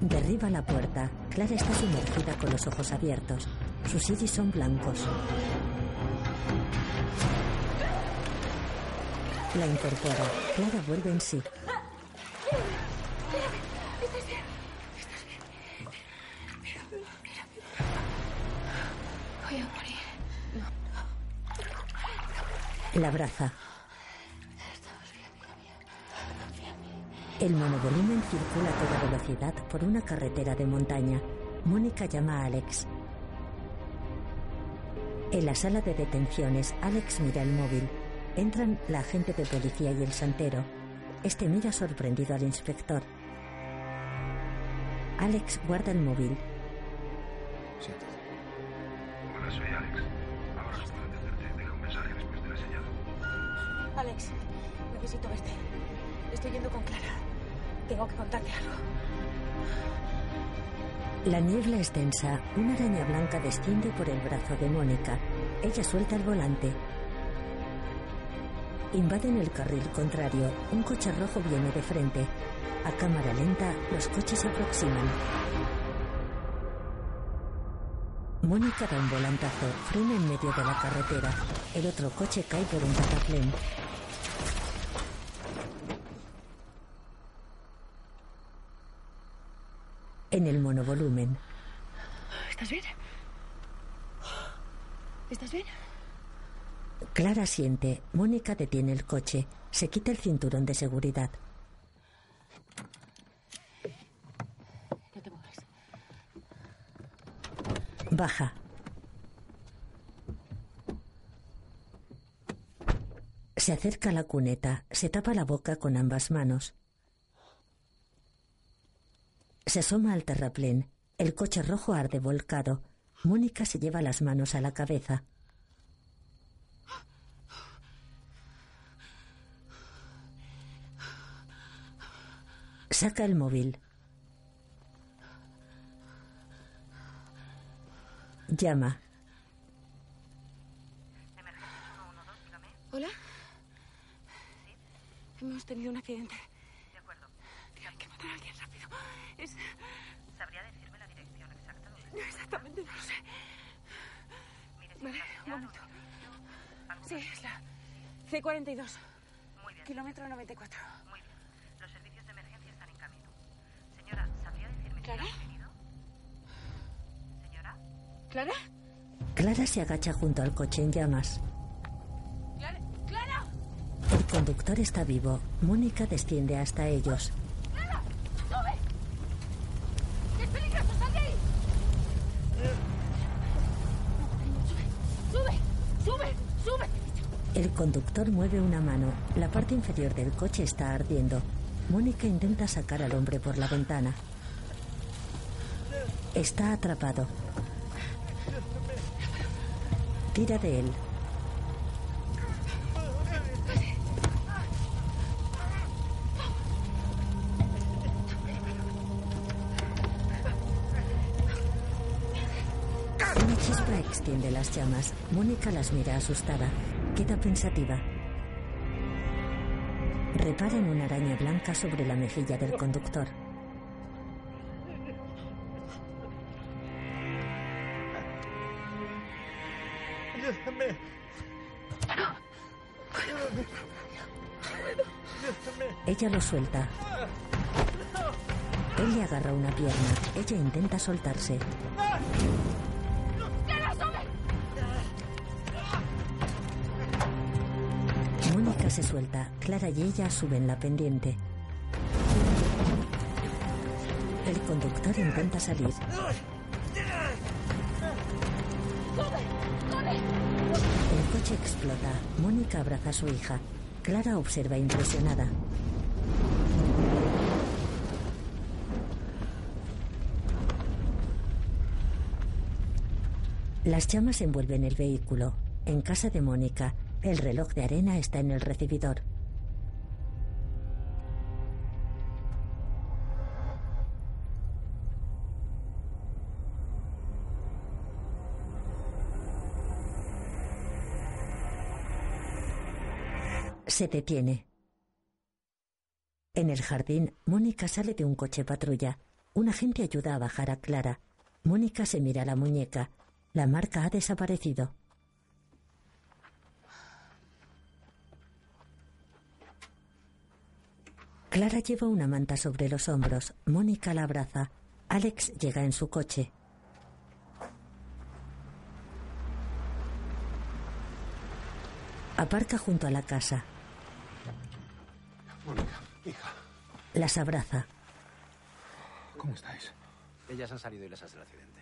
Derriba la puerta. Clara está sumergida con los ojos abiertos. Sus iris son blancos. La incorpora. Clara vuelve en sí. Abraza. El monovolumen circula a toda velocidad por una carretera de montaña. Mónica llama a Alex. En la sala de detenciones, Alex mira el móvil. Entran la agente de policía y el santero. Este mira sorprendido al inspector. Alex guarda el móvil. La niebla es densa. Una araña blanca desciende por el brazo de Mónica. Ella suelta el volante. Invaden el carril contrario. Un coche rojo viene de frente. A cámara lenta, los coches se aproximan. Mónica da un volantazo, frena en medio de la carretera. El otro coche cae por un cataplén. En el monovolumen, ¿Estás bien? ¿Estás bien? Clara siente. Mónica detiene el coche. Se quita el cinturón de seguridad. No te muevas. Baja. Se acerca a la cuneta. Se tapa la boca con ambas manos. Se asoma al terraplén. El coche rojo arde volcado. Mónica se lleva las manos a la cabeza. Saca el móvil. Llama. ¿Hola? Hemos tenido un accidente. De acuerdo. Hay que matar a alguien rápido. Es... ¿Sabría decirme la dirección exacta? No, exactamente no lo sé. Vale, un momento. Sí, es la C42. Muy bien. Kilómetro 94. Muy bien. Los servicios de emergencia están en camino. Señora, ¿sabría decirme ¿Clara? quién ha venido? Señora. ¿Clara? Clara se agacha junto al coche en llamas. ¿Clara? ¡Clara! El conductor está vivo. Mónica desciende hasta ellos. Conductor mueve una mano. La parte inferior del coche está ardiendo. Mónica intenta sacar al hombre por la ventana. Está atrapado. Tira de él. Una chispa extiende las llamas. Mónica las mira asustada. Queda pensativa. Repara en una araña blanca sobre la mejilla del conductor. Ella lo suelta. Él le agarra una pierna. Ella intenta soltarse. Se suelta. Clara y ella suben la pendiente. El conductor intenta salir. El coche explota. Mónica abraza a su hija. Clara observa impresionada. Las llamas envuelven el vehículo. En casa de Mónica, el reloj de arena está en el recibidor. Se detiene. En el jardín, Mónica sale de un coche patrulla. Un agente ayuda a bajar a Clara. Mónica se mira la muñeca. La marca ha desaparecido. Clara lleva una manta sobre los hombros. Mónica la abraza. Alex llega en su coche. Aparca junto a la casa. Mónica, hija. Las abraza. ¿Cómo estáis? Ellas han salido ilesas del accidente.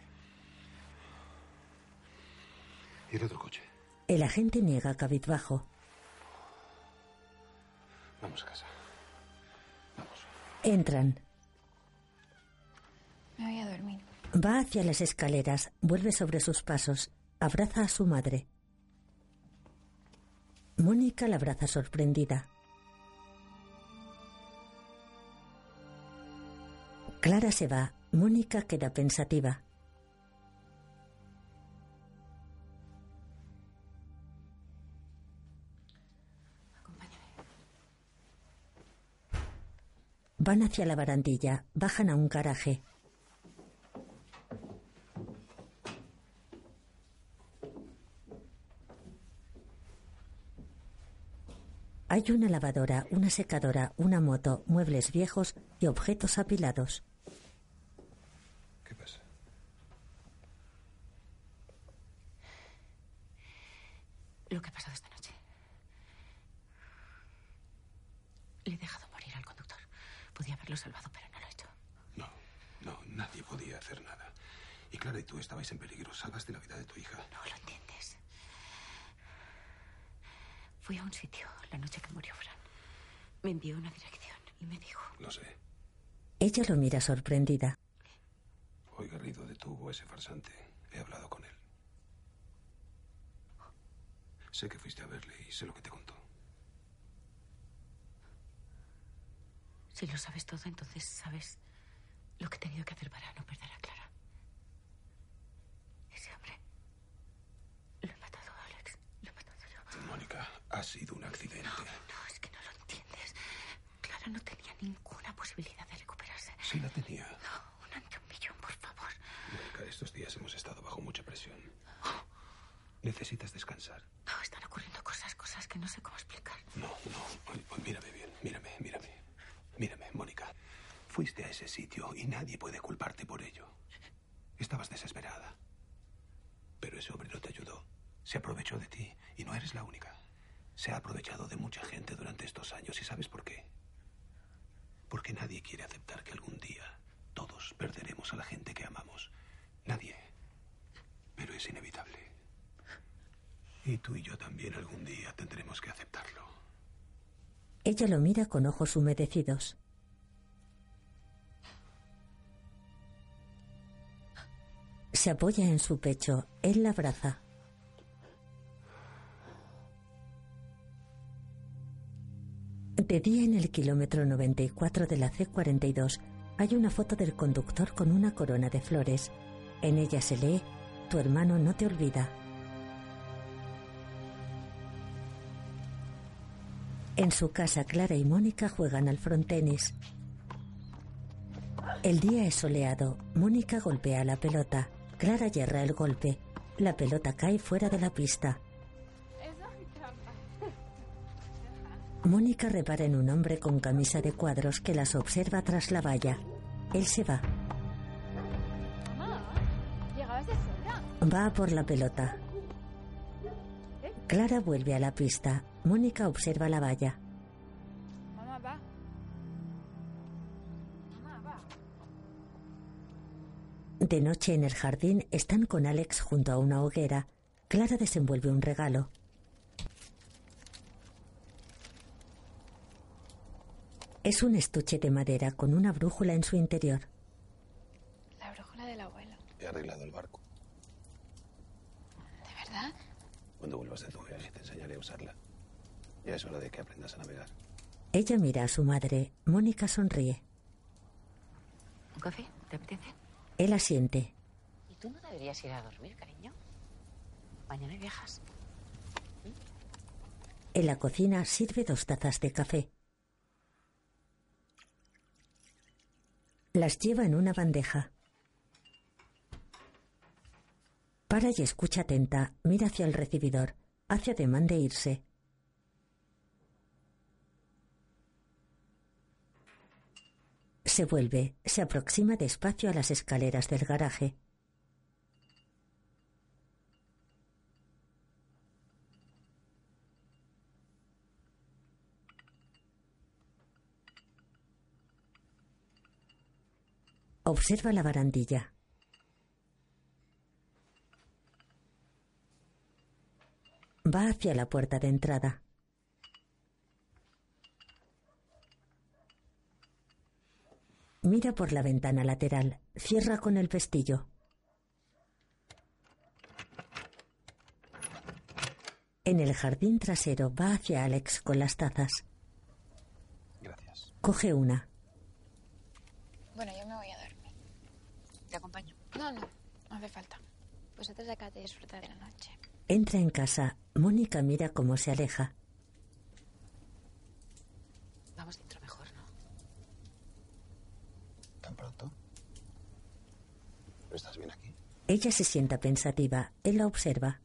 ¿Y el otro coche? El agente niega cabizbajo. Entran. Me voy a dormir. Va hacia las escaleras, vuelve sobre sus pasos, abraza a su madre. Mónica la abraza sorprendida. Clara se va, Mónica queda pensativa. Van hacia la barandilla, bajan a un garaje. Hay una lavadora, una secadora, una moto, muebles viejos y objetos apilados. ¿Qué pasa? Lo que ha pasado esta noche. Le he dejado morir al conductor. Podía haberlo salvado, pero no lo he hecho. No, no, nadie podía hacer nada. Y Clara y tú estabais en peligro. Salvaste la vida de tu hija. No lo entiendes. Fui a un sitio la noche que murió Fran. Me envió una dirección y me dijo... Lo sé. Ella lo mira sorprendida. Hoy Garrido detuvo a ese farsante. He hablado con él. Sé que fuiste a verle y sé lo que te contó. Si lo sabes todo, entonces sabes lo que he tenido que hacer para no perder a Clara. Ese hombre. Lo he matado, Alex. Lo he matado yo. Mónica, ha sido un accidente. No, es que no lo entiendes. Clara no tenía ninguna posibilidad de recuperarse. Sí la tenía. No, un ante un millón, por favor. Mónica, estos días hemos estado bajo mucha presión. Necesitas descansar. No, están ocurriendo cosas, cosas que no sé cómo explicar. No, no. Mírame bien. Mírame, mírame. Mírame, Mónica. Fuiste a ese sitio y nadie puede culparte por ello. Estabas desesperada. Pero ese hombre no te ayudó. Se aprovechó de ti y no eres la única. Se ha aprovechado de mucha gente durante estos años y ¿sabes por qué? Porque nadie quiere aceptar que algún día todos perderemos a la gente que amamos. Nadie. Pero es inevitable. Y tú y yo también algún día tendremos que aceptarlo. Ella lo mira con ojos humedecidos. Se apoya en su pecho. Él la abraza. De día en el kilómetro 94 de la C42 hay una foto del conductor con una corona de flores. En ella se lee, Tu hermano no te olvida. En su casa, Clara y Mónica juegan al frontenis. El día es soleado. Mónica golpea la pelota. Clara yerra el golpe. La pelota cae fuera de la pista. Mónica repara en un hombre con camisa de cuadros que las observa tras la valla. Él se va. Va por la pelota. Clara vuelve a la pista. Mónica observa la valla. Mamá, va. Mamá, va. De noche en el jardín están con Alex junto a una hoguera. Clara desenvuelve un regalo. Es un estuche de madera con una brújula en su interior. La brújula del abuelo. He arreglado el barco. ¿De verdad? Cuando vuelvas de tu viaje te enseñaré a usarla. Ya es hora de que aprendas a navegar. Ella mira a su madre. Mónica sonríe. ¿Un café? ¿Te apetece? Él asiente. ¿Y tú no deberías ir a dormir, cariño? Mañana viajas. En la cocina sirve dos tazas de café. Las lleva en una bandeja. Para y escucha atenta. Mira hacia el recibidor. Hace ademán de irse. Se vuelve. Se aproxima despacio a las escaleras del garaje. Observa la barandilla. Va hacia la puerta de entrada. Mira por la ventana lateral. Cierra con el pestillo. En el jardín trasero va hacia Alex con las tazas. Gracias. Coge una. Bueno, yo me voy a dormir. ¿Te acompaño? No, no, no hace falta. Vosotros acá de disfrutar de la noche. Entra en casa. Mónica mira cómo se aleja. Vamos dentro mejor, ¿no? ¿Tan pronto? ¿No estás bien aquí? Ella se sienta pensativa. Él la observa.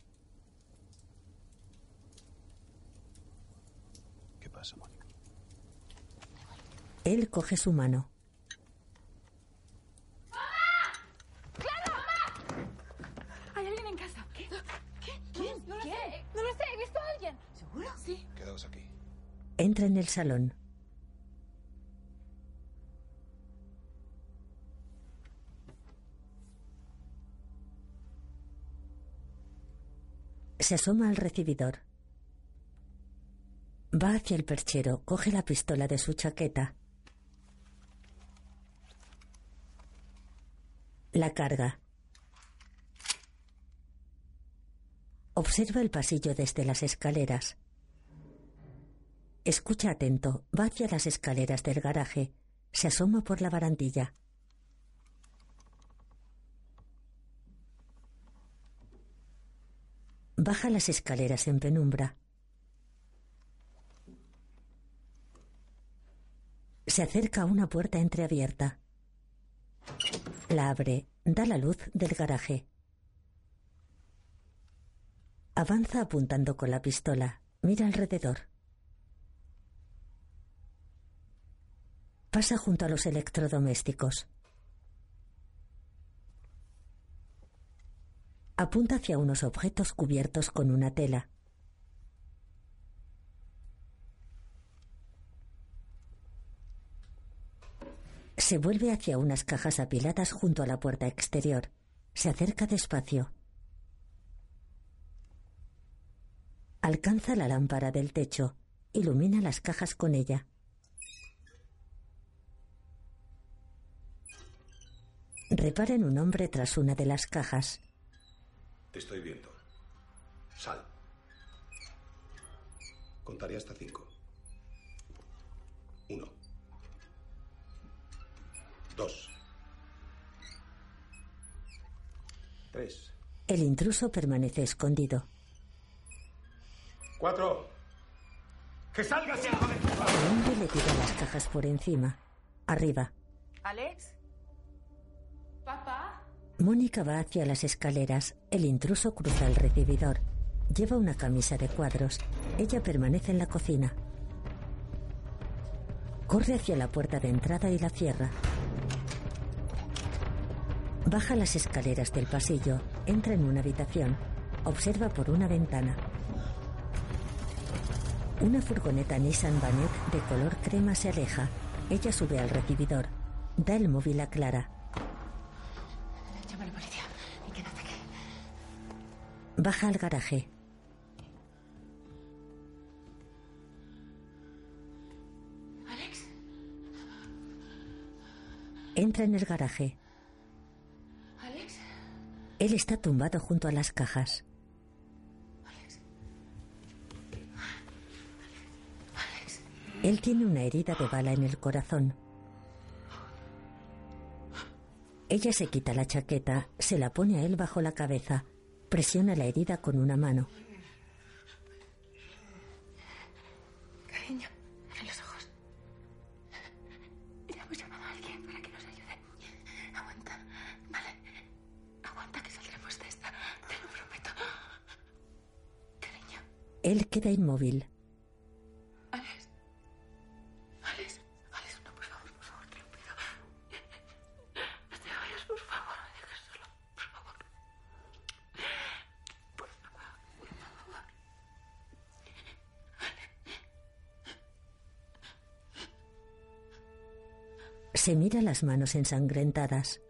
¿Qué pasa, Mónica? Él coge su mano. ¿Hay alguien en casa? Se asoma al recibidor. Va hacia el perchero, coge la pistola de su chaqueta. La carga. Observa el pasillo desde las escaleras. Escucha atento. Va hacia las escaleras del garaje. Se asoma por la barandilla. Baja las escaleras en penumbra. Se acerca a una puerta entreabierta. La abre. Da la luz del garaje. Avanza apuntando con la pistola. Mira alrededor. Pasa junto a los electrodomésticos. Apunta hacia unos objetos cubiertos con una tela. Se vuelve hacia unas cajas apiladas junto a la puerta exterior. Se acerca despacio. Alcanza la lámpara del techo. Ilumina las cajas con ella. Repara en un hombre tras una de las cajas. Te estoy viendo. Sal. Contaré hasta cinco. Uno. Dos. Tres. El intruso permanece escondido. Cuatro. ¡Que salgas ya! El hombre le tira las cajas por encima. Arriba. ¿Alex? Mónica va hacia las escaleras. El intruso cruza el recibidor. Lleva una camisa de cuadros. Ella permanece en la cocina. Corre hacia la puerta de entrada y la cierra. Baja las escaleras del pasillo. Entra en una habitación. Observa por una ventana. Una furgoneta Nissan Banet de color crema se aleja. Ella sube al recibidor. Da el móvil a Clara. Baja al garaje. ¿Alex? Entra en el garaje. ¿Alex? Él está tumbado junto a las cajas. Él tiene una herida de bala en el corazón. Ella se quita la chaqueta, se la pone a él bajo la cabeza, presiona la herida con una mano. Cariño, abre los ojos. Ya hemos llamado a alguien para que nos ayude. Aguanta, ¿vale? Aguanta que saldremos de esta. Te lo prometo. Cariño. Él queda inmóvil. Mira las manos ensangrentadas.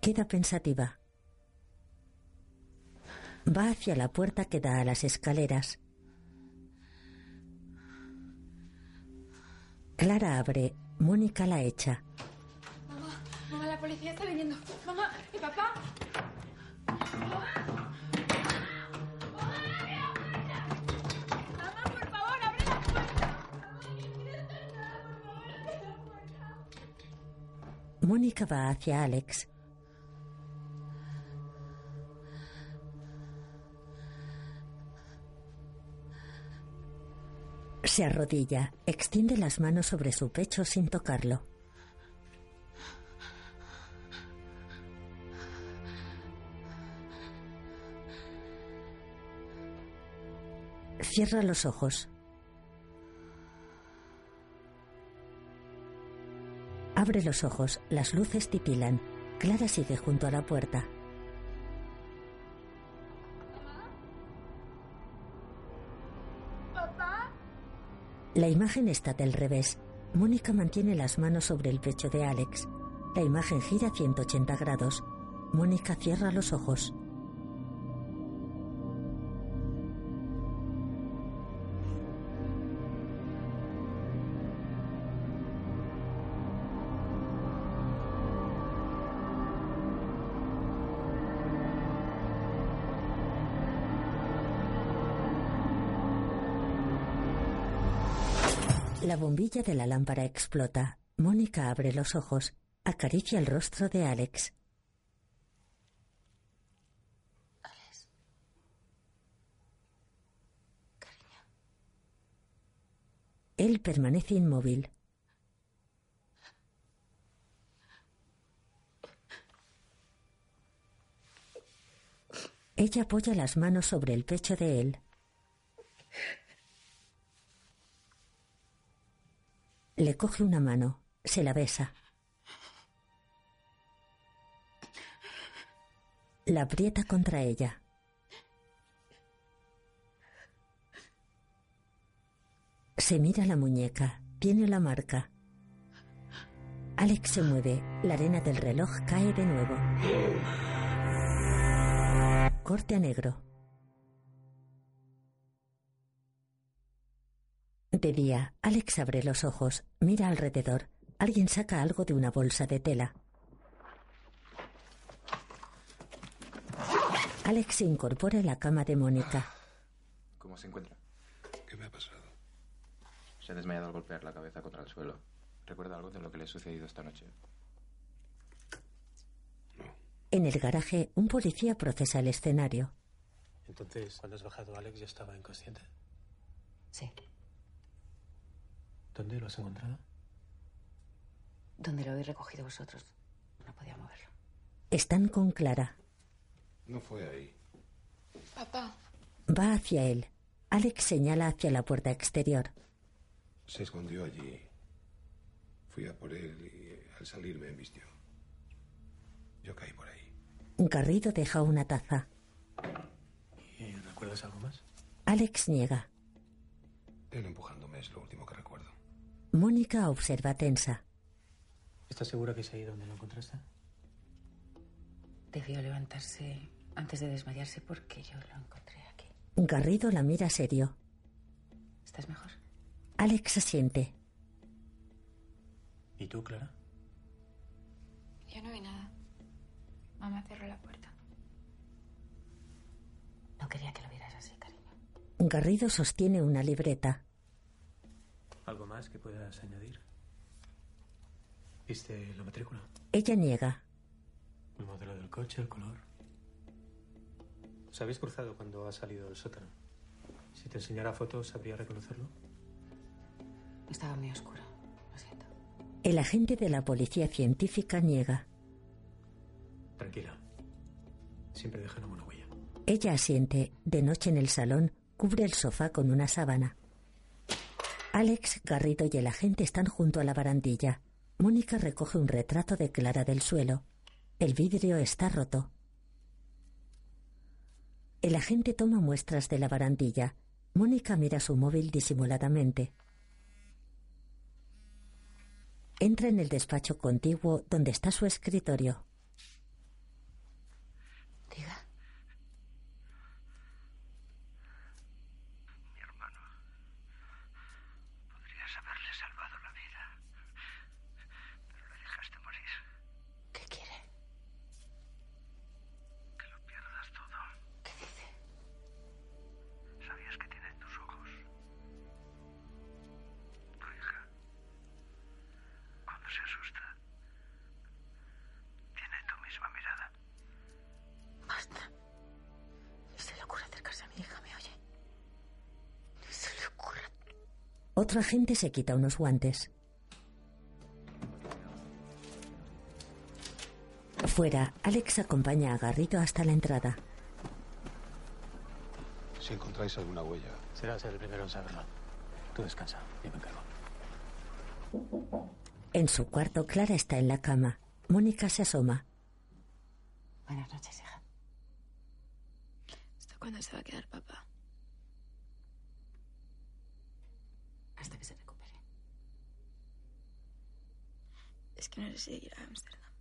Queda pensativa. Va hacia la puerta que da a las escaleras. Clara abre. Mónica la echa. Mamá, mamá, la policía está viniendo. Mamá, ¿y papá? Mamá, por favor, abre la puerta. Mónica va hacia Alex. Se arrodilla, extiende las manos sobre su pecho sin tocarlo. Cierra los ojos. Abre los ojos, las luces titilan. Clara sigue junto a la puerta. ¿Papá? La imagen está del revés. Mónica mantiene las manos sobre el pecho de Alex. La imagen gira 180 grados. Mónica cierra los ojos. La bombilla de la lámpara explota. Mónica abre los ojos. Acaricia el rostro de Alex. Alex. Él permanece inmóvil. Ella apoya las manos sobre el pecho de él. Le coge una mano, se la besa. La aprieta contra ella. Se mira la muñeca, tiene la marca. Alex se mueve, la arena del reloj cae de nuevo. Corte a negro. De día, Alex abre los ojos, mira alrededor. Alguien saca algo de una bolsa de tela. Alex se incorpora en la cama de Mónica. ¿Cómo se encuentra? ¿Qué me ha pasado? Se ha desmayado al golpear la cabeza contra el suelo. ¿Recuerda algo de lo que le ha sucedido esta noche? En el garaje, un policía procesa el escenario. Entonces, cuando has bajado, Alex ya estaba inconsciente. Sí. ¿Dónde lo has encontrado? Donde lo habéis recogido vosotros. No podía moverlo. Están con Clara. No fue ahí. Papá. Va hacia él. Alex señala hacia la puerta exterior. Se escondió allí. Fui a por él y al salir me embistió. Yo caí por ahí. Garrido deja una taza. ¿Y recuerdas algo más? Alex niega. Él empujándome es lo último que recuerdo. Mónica observa tensa. ¿Estás segura que se ha ido donde lo encontraste? Debió levantarse antes de desmayarse porque yo lo encontré aquí. Garrido la mira serio. ¿Estás mejor? Alex asiente. ¿Y tú, Clara? Yo no vi nada. Mamá cerró la puerta. No quería que lo vieras así, cariño. Garrido sostiene una libreta. ¿Algo más que puedas añadir? ¿Viste la matrícula? Ella niega. El modelo del coche, el color. ¿Os habéis cruzado cuando ha salido del sótano? Si te enseñara fotos, ¿sabría reconocerlo? Estaba muy oscuro. Lo siento. El agente de la policía científica niega. Tranquila. Siempre dejan una huella. Ella asiente. De noche en el salón, cubre el sofá con una sábana. Alex, Garrido y el agente están junto a la barandilla. Mónica recoge un retrato de Clara del suelo. El vidrio está roto. El agente toma muestras de la barandilla. Mónica mira su móvil disimuladamente. Entra en el despacho contiguo donde está su escritorio. Otro agente se quita unos guantes. Fuera, Alex acompaña a Garrido hasta la entrada. Si encontráis alguna huella, Serás el primero en saberlo. Tú descansa, yo me encargo. En su cuarto, Clara está en la cama. Mónica se asoma. Buenas noches, hija. ¿Hasta cuándo se va a quedar papá? Hasta que se recupere. Es que no sé si ir a Ámsterdam.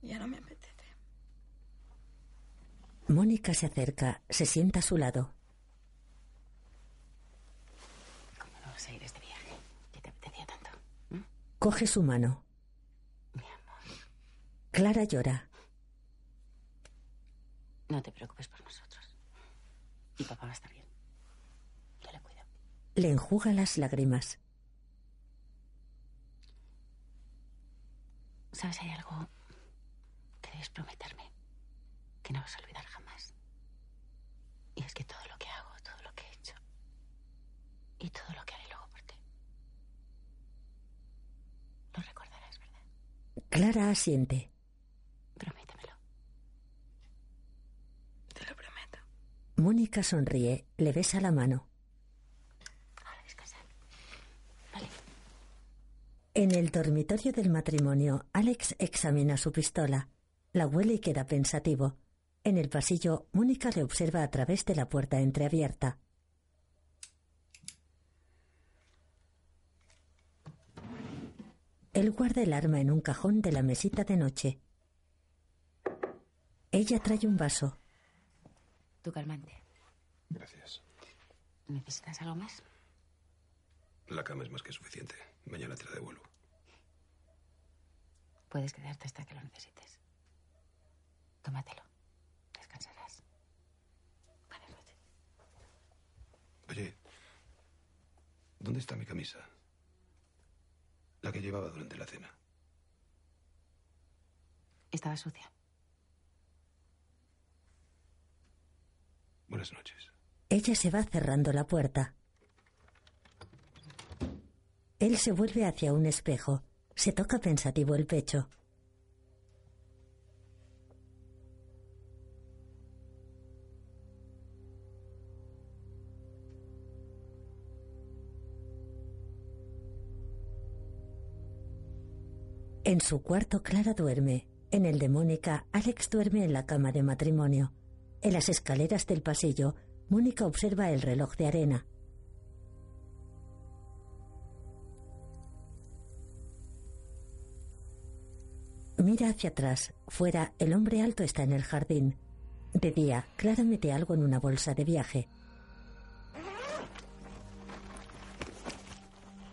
Ya no me apetece. Mónica se acerca, se sienta a su lado. ¿Cómo no vas a ir este viaje? ¿Qué te apetecía tanto? Coge su mano. Clara llora. No te preocupes por nosotros. Y papá va a estar bien le enjuga las lágrimas. ¿Sabes? Hay algo que debes prometerme, que no vas a olvidar jamás. Y es que todo lo que hago, todo lo que he hecho, y todo lo que haré luego por ti, lo recordarás, ¿verdad? Clara asiente. Prométemelo. Te lo prometo. Mónica sonríe, le besa la mano. En el dormitorio del matrimonio, Alex examina su pistola. La huele y queda pensativo. En el pasillo, Mónica le observa a través de la puerta entreabierta. Él guarda el arma en un cajón de la mesita de noche. Ella trae un vaso. Tu calmante. Gracias. ¿Necesitas algo más? La cama es más que suficiente. Mañana te la devuelvo. Puedes quedarte hasta que lo necesites. Tómatelo. Descansarás. Buenas noches. Oye, ¿dónde está mi camisa? La que llevaba durante la cena. Estaba sucia. Buenas noches. Ella se va cerrando la puerta. Él se vuelve hacia un espejo. Se toca pensativo el pecho. En su cuarto Clara duerme. En el de Mónica, Alex duerme en la cama de matrimonio. En las escaleras del pasillo, Mónica observa el reloj de arena. Mira hacia atrás. Fuera, el hombre alto está en el jardín. De día, Clara mete algo en una bolsa de viaje.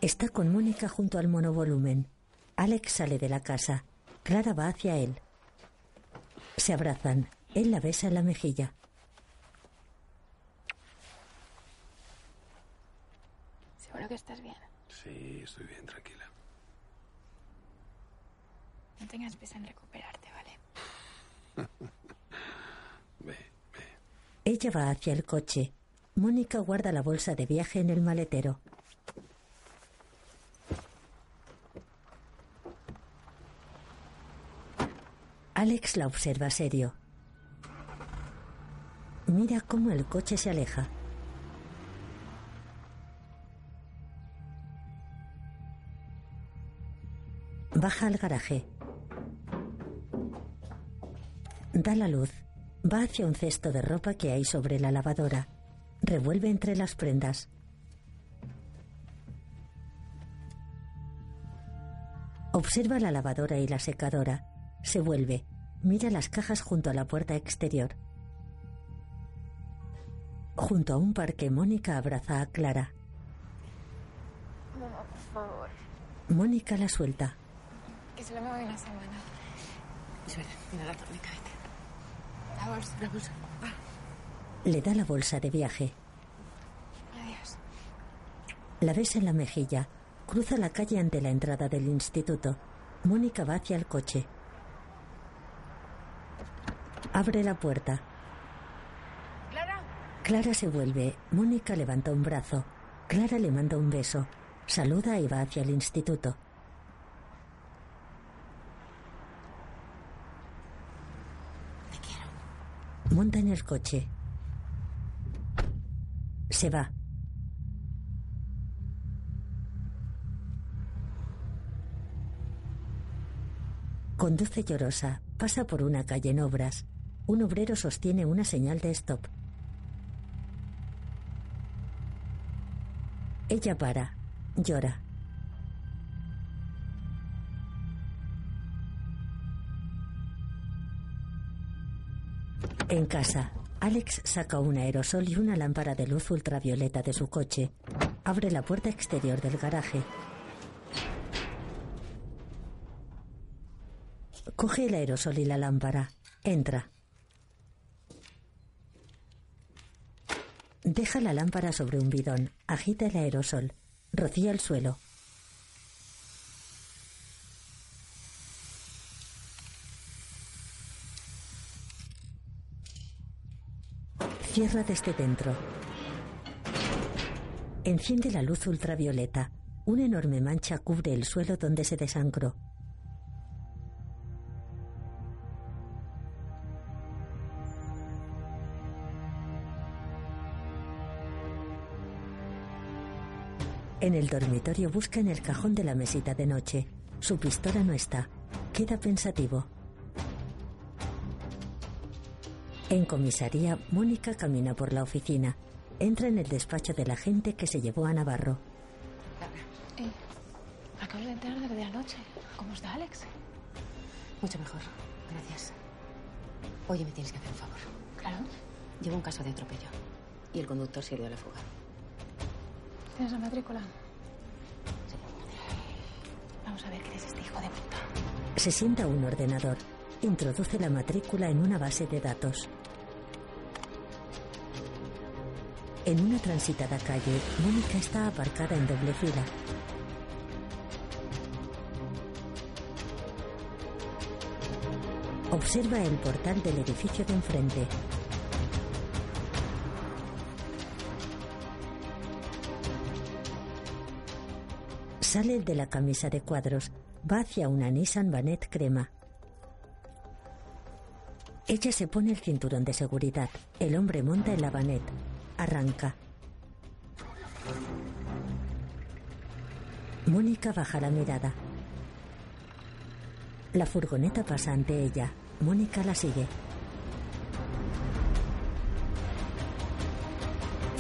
Está con Mónica junto al monovolumen. Alex sale de la casa. Clara va hacia él. Se abrazan. Él la besa en la mejilla. Seguro que estás bien. Sí, estoy bien, tranquila. No tengas prisa en recuperarte, ¿vale? Ve. Ella va hacia el coche. Mónica guarda la bolsa de viaje en el maletero. Alex la observa serio. Mira cómo el coche se aleja. Baja al garaje. Da la luz. Va hacia un cesto de ropa que hay sobre la lavadora. Revuelve entre las prendas. Observa la lavadora y la secadora. Se vuelve. Mira las cajas junto a la puerta exterior. Junto a un parque, Mónica abraza a Clara. Mamá, por favor. Mónica la suelta. Que solo me voy una semana. Espera, mira la tónica, vete. La bolsa. La bolsa. Le da la bolsa de viaje. Adiós. La besa en la mejilla. Cruza la calle ante la entrada del instituto. Mónica va hacia el coche. Abre la puerta. Clara. Clara se vuelve. Mónica levanta un brazo. Clara le manda un beso. Saluda y va hacia el instituto. Monta en el coche. Se va. Conduce llorosa. Pasa por una calle en obras. Un obrero sostiene una señal de stop. Ella para. Llora. En casa, Alex saca un aerosol y una lámpara de luz ultravioleta de su coche. Abre la puerta exterior del garaje. Coge el aerosol y la lámpara. Entra. Deja la lámpara sobre un bidón. Agita el aerosol. Rocía el suelo. Cierra desde dentro. Enciende la luz ultravioleta. Una enorme mancha cubre el suelo donde se desangró. En el dormitorio busca en el cajón de la mesita de noche. Su pistola no está. Queda pensativo. En comisaría, Mónica camina por la oficina. Entra en el despacho del agente que se llevó a Navarro. Eh, acabo de enterar de lo de anoche. ¿Cómo está Alex? Mucho mejor. Gracias. Oye, me tienes que hacer un favor. Claro. Llevo un caso de atropello. Y el conductor se dio a la fuga. ¿Tienes la matrícula? Vamos a ver quién es este hijo de puta. Se sienta a un ordenador. Introduce la matrícula en una base de datos. En una transitada calle, Mónica está aparcada en doble fila. Observa el portal del edificio de enfrente. Sale de la camisa de cuadros. Va hacia una Nissan Banet crema. Ella se pone el cinturón de seguridad. El hombre monta en la Banet. Arranca. Mónica baja la mirada. La furgoneta pasa ante ella. Mónica la sigue.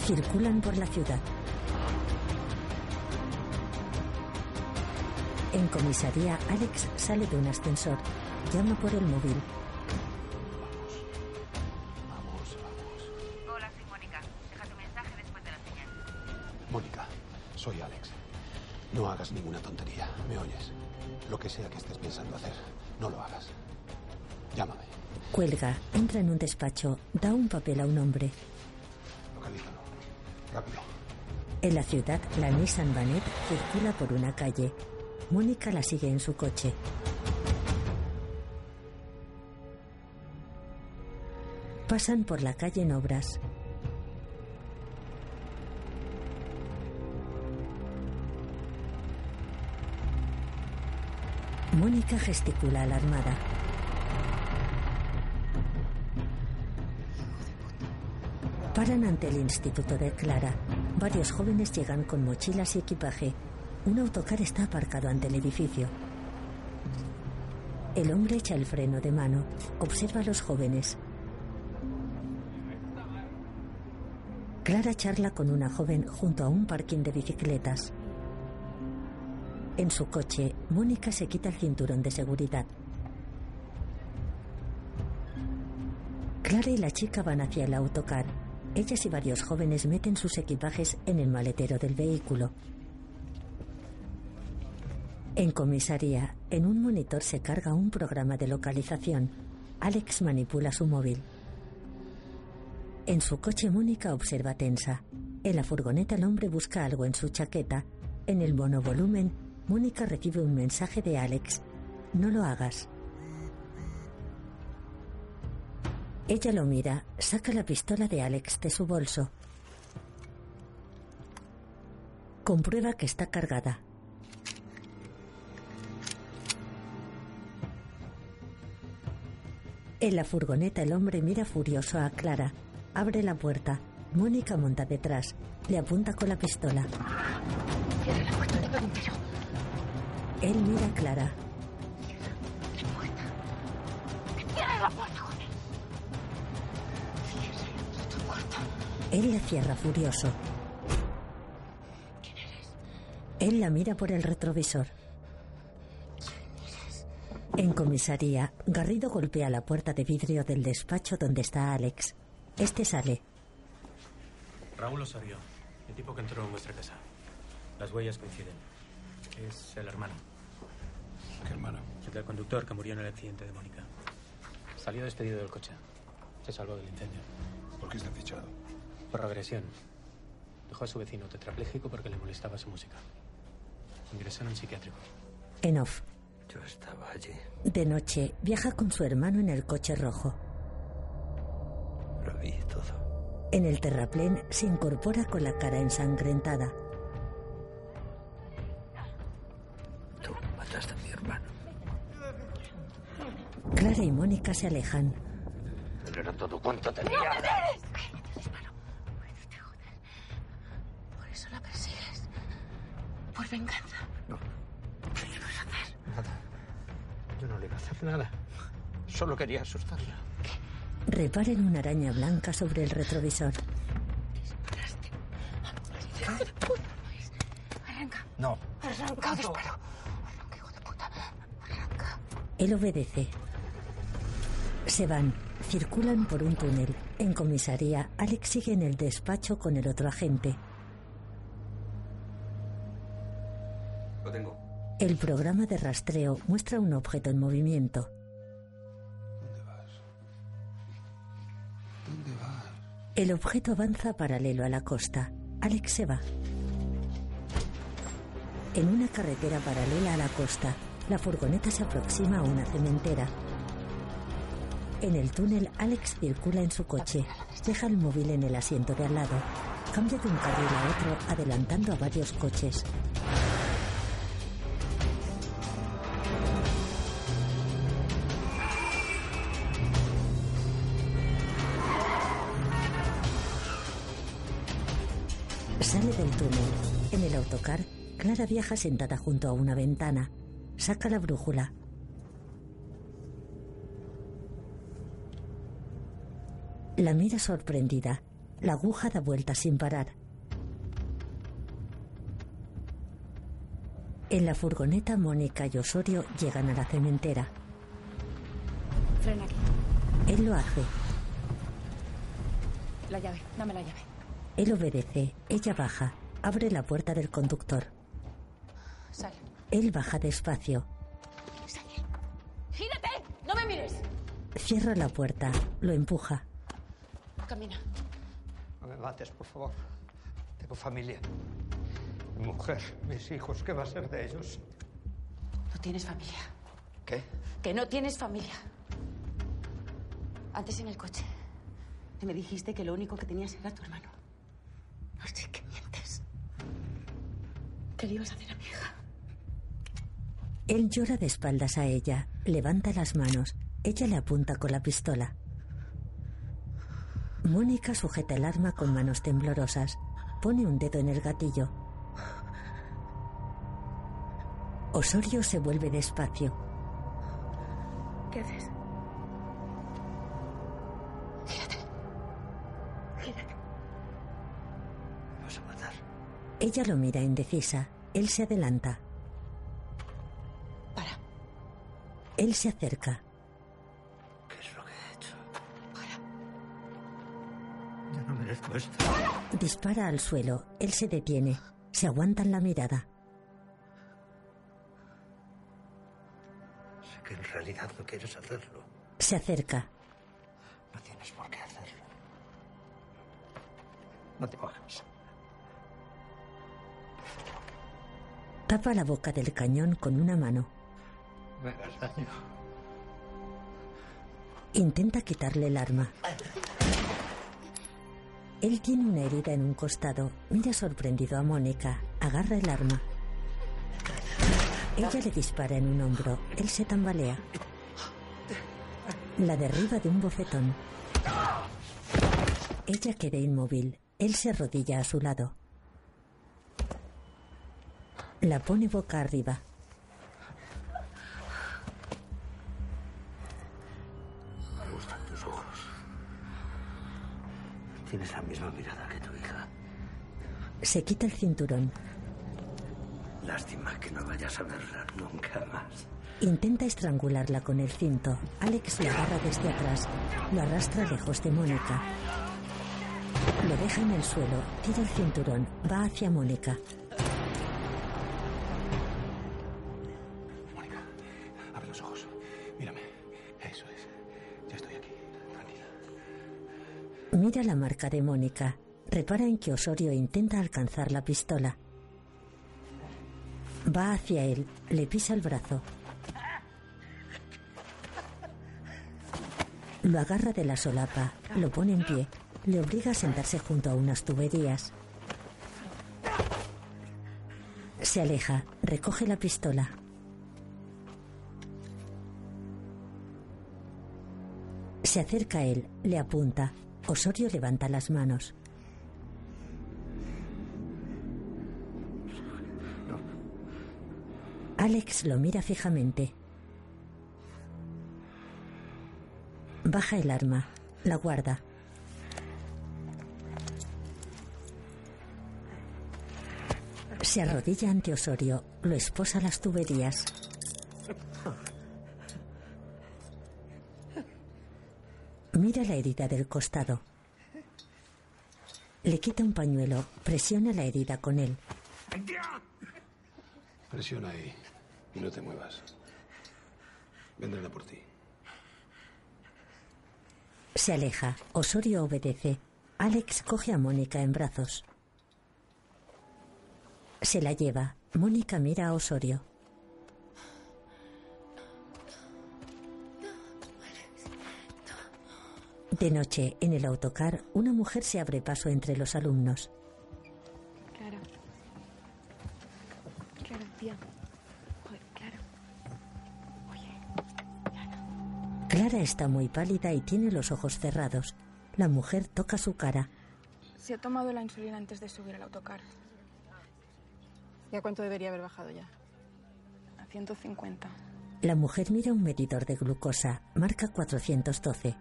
Circulan por la ciudad. En comisaría, Alex sale de un ascensor. Llama por el móvil. Hagas ninguna tontería, ¿me oyes? Lo que sea que estés pensando hacer, no lo hagas. Llámame. Cuelga, entra en un despacho, da un papel a un hombre. Localízalo. Rápido. En la ciudad, la Nissan Banet circula por una calle. Mónica la sigue en su coche. Pasan por la calle en obras. Mónica gesticula alarmada. Paran ante el instituto de Clara. Varios jóvenes llegan con mochilas y equipaje. Un autocar está aparcado ante el edificio. El hombre echa el freno de mano. Observa a los jóvenes. Clara charla con una joven junto a un parking de bicicletas. En su coche, Mónica se quita el cinturón de seguridad. Clara y la chica van hacia el autocar. Ellas y varios jóvenes meten sus equipajes en el maletero del vehículo. En comisaría, en un monitor se carga un programa de localización. Alex manipula su móvil. En su coche Mónica observa tensa. En la furgoneta el hombre busca algo en su chaqueta. En el monovolumen, Mónica recibe un mensaje de Alex. No lo hagas. Ella lo mira, saca la pistola de Alex de su bolso. Comprueba que está cargada. En la furgoneta el hombre mira furioso a Clara. Abre la puerta. Mónica monta detrás. Le apunta con la pistola. Cierra la puerta, Él mira a Clara. La puerta. Él la cierra furioso. Él la mira por el retrovisor. En comisaría, Garrido golpea la puerta de vidrio del despacho donde está Alex. Este sale. Raúl Osorio, el tipo que entró en vuestra casa. Las huellas coinciden. Es el hermano. ¿Qué hermano? El del conductor que murió en el accidente de Mónica. Salió despedido del coche. Se salvó del incendio. ¿Por qué está fichado? Por regresión. Dejó a su vecino tetrapléjico porque le molestaba su música. Ingresó en un psiquiátrico. En off. Yo estaba allí. De noche, viaja con su hermano en el coche rojo. Lo vi todo. En el terraplén se incorpora con la cara ensangrentada. Clara y Mónica se alejan. Él era todo cuanto tenía. ¡No me des! Cállate, disparo. Te joder. Por eso la persigues. Por venganza. No. ¿Qué le vas a hacer? Nada. Yo no le iba a hacer nada. Solo quería asustarla. Repara en una araña blanca sobre el retrovisor. Arranca. No. Arranca, disparo. Arranca, hijo de puta. Arranca. Él obedece. Se van. Circulan por un túnel. En comisaría, Alex sigue en el despacho con el otro agente. Lo tengo. El programa de rastreo muestra un objeto en movimiento. ¿Dónde vas? El objeto avanza paralelo a la costa. Alex se va. En una carretera paralela a la costa, la furgoneta se aproxima a una cementera. En el túnel, Alex circula en su coche. Deja el móvil en el asiento de al lado. Cambia de un carril a otro, adelantando a varios coches. Sale del túnel. En el autocar, Clara viaja sentada junto a una ventana. Saca la brújula. La mira sorprendida. La aguja da vuelta sin parar. En la furgoneta, Mónica y Osorio llegan a la cementera. Frena aquí. Él lo hace. La llave. Dame la llave. Él obedece. Ella baja. Abre la puerta del conductor. Sal. Él baja despacio. ¡Gírate! ¡No me mires! Cierra la puerta. Lo empuja. Camina. No me mates, por favor. Tengo familia. Mi mujer, mis hijos, ¿qué va a ser de ellos? No tienes familia. ¿Qué? Que no tienes familia. Antes en el coche. Me dijiste que lo único que tenías era tu hermano. No sé qué mientes. ¿Qué le ibas a hacer a mi hija? Él llora de espaldas a ella. Levanta las manos. Ella le apunta con la pistola. Mónica sujeta el arma con manos temblorosas. Pone un dedo en el gatillo. Osorio se vuelve despacio. ¿Qué haces? Me vas a matar. Ella lo mira indecisa. Él se adelanta. Para. Él se acerca. Dispara al suelo. Él se detiene. Se aguantan la mirada. Sé que en realidad no quieres hacerlo. Se acerca. No tienes por qué hacerlo. No te hagas. Tapa la boca del cañón con una mano. Me hagas daño. Intenta quitarle el arma. Él tiene una herida en un costado. Mira sorprendido a Mónica. Agarra el arma. Ella le dispara en un hombro. Él se tambalea. La derriba de un bofetón. Ella queda inmóvil. Él se arrodilla a su lado. La pone boca arriba. Tienes la misma mirada que tu hija. Se quita el cinturón. Lástima que no vayas a verla nunca más. Intenta estrangularla con el cinto. Alex la agarra desde atrás. Lo arrastra lejos de Mónica. Lo deja en el suelo. Tira el cinturón. Va hacia Mónica. Mira la marca de Mónica. Repara en que Osorio intenta alcanzar la pistola. Va hacia él. Le pisa el brazo. Lo agarra de la solapa. Lo pone en pie. le obliga a sentarse junto a unas tuberías. Se aleja, recoge la pistola. Se acerca a él, le apunta. Osorio levanta las manos. Alex lo mira fijamente. Baja el arma, la guarda. Se arrodilla ante Osorio, lo esposa las tuberías. Mira la herida del costado. Le quita un pañuelo, presiona la herida con él. Presiona ahí y no te muevas. Vendrán a por ti. Se aleja. Osorio obedece. Alex coge a Mónica en brazos. Se la lleva. Mónica mira a Osorio. De noche, en el autocar, una mujer se abre paso entre los alumnos. Clara. Clara, tía. Joder, Clara. Clara está muy pálida y tiene los ojos cerrados. La mujer toca su cara. Se ha tomado la insulina antes de subir al autocar. ¿Y a cuánto debería haber bajado ya? A 150. La mujer mira un medidor de glucosa. Marca 412.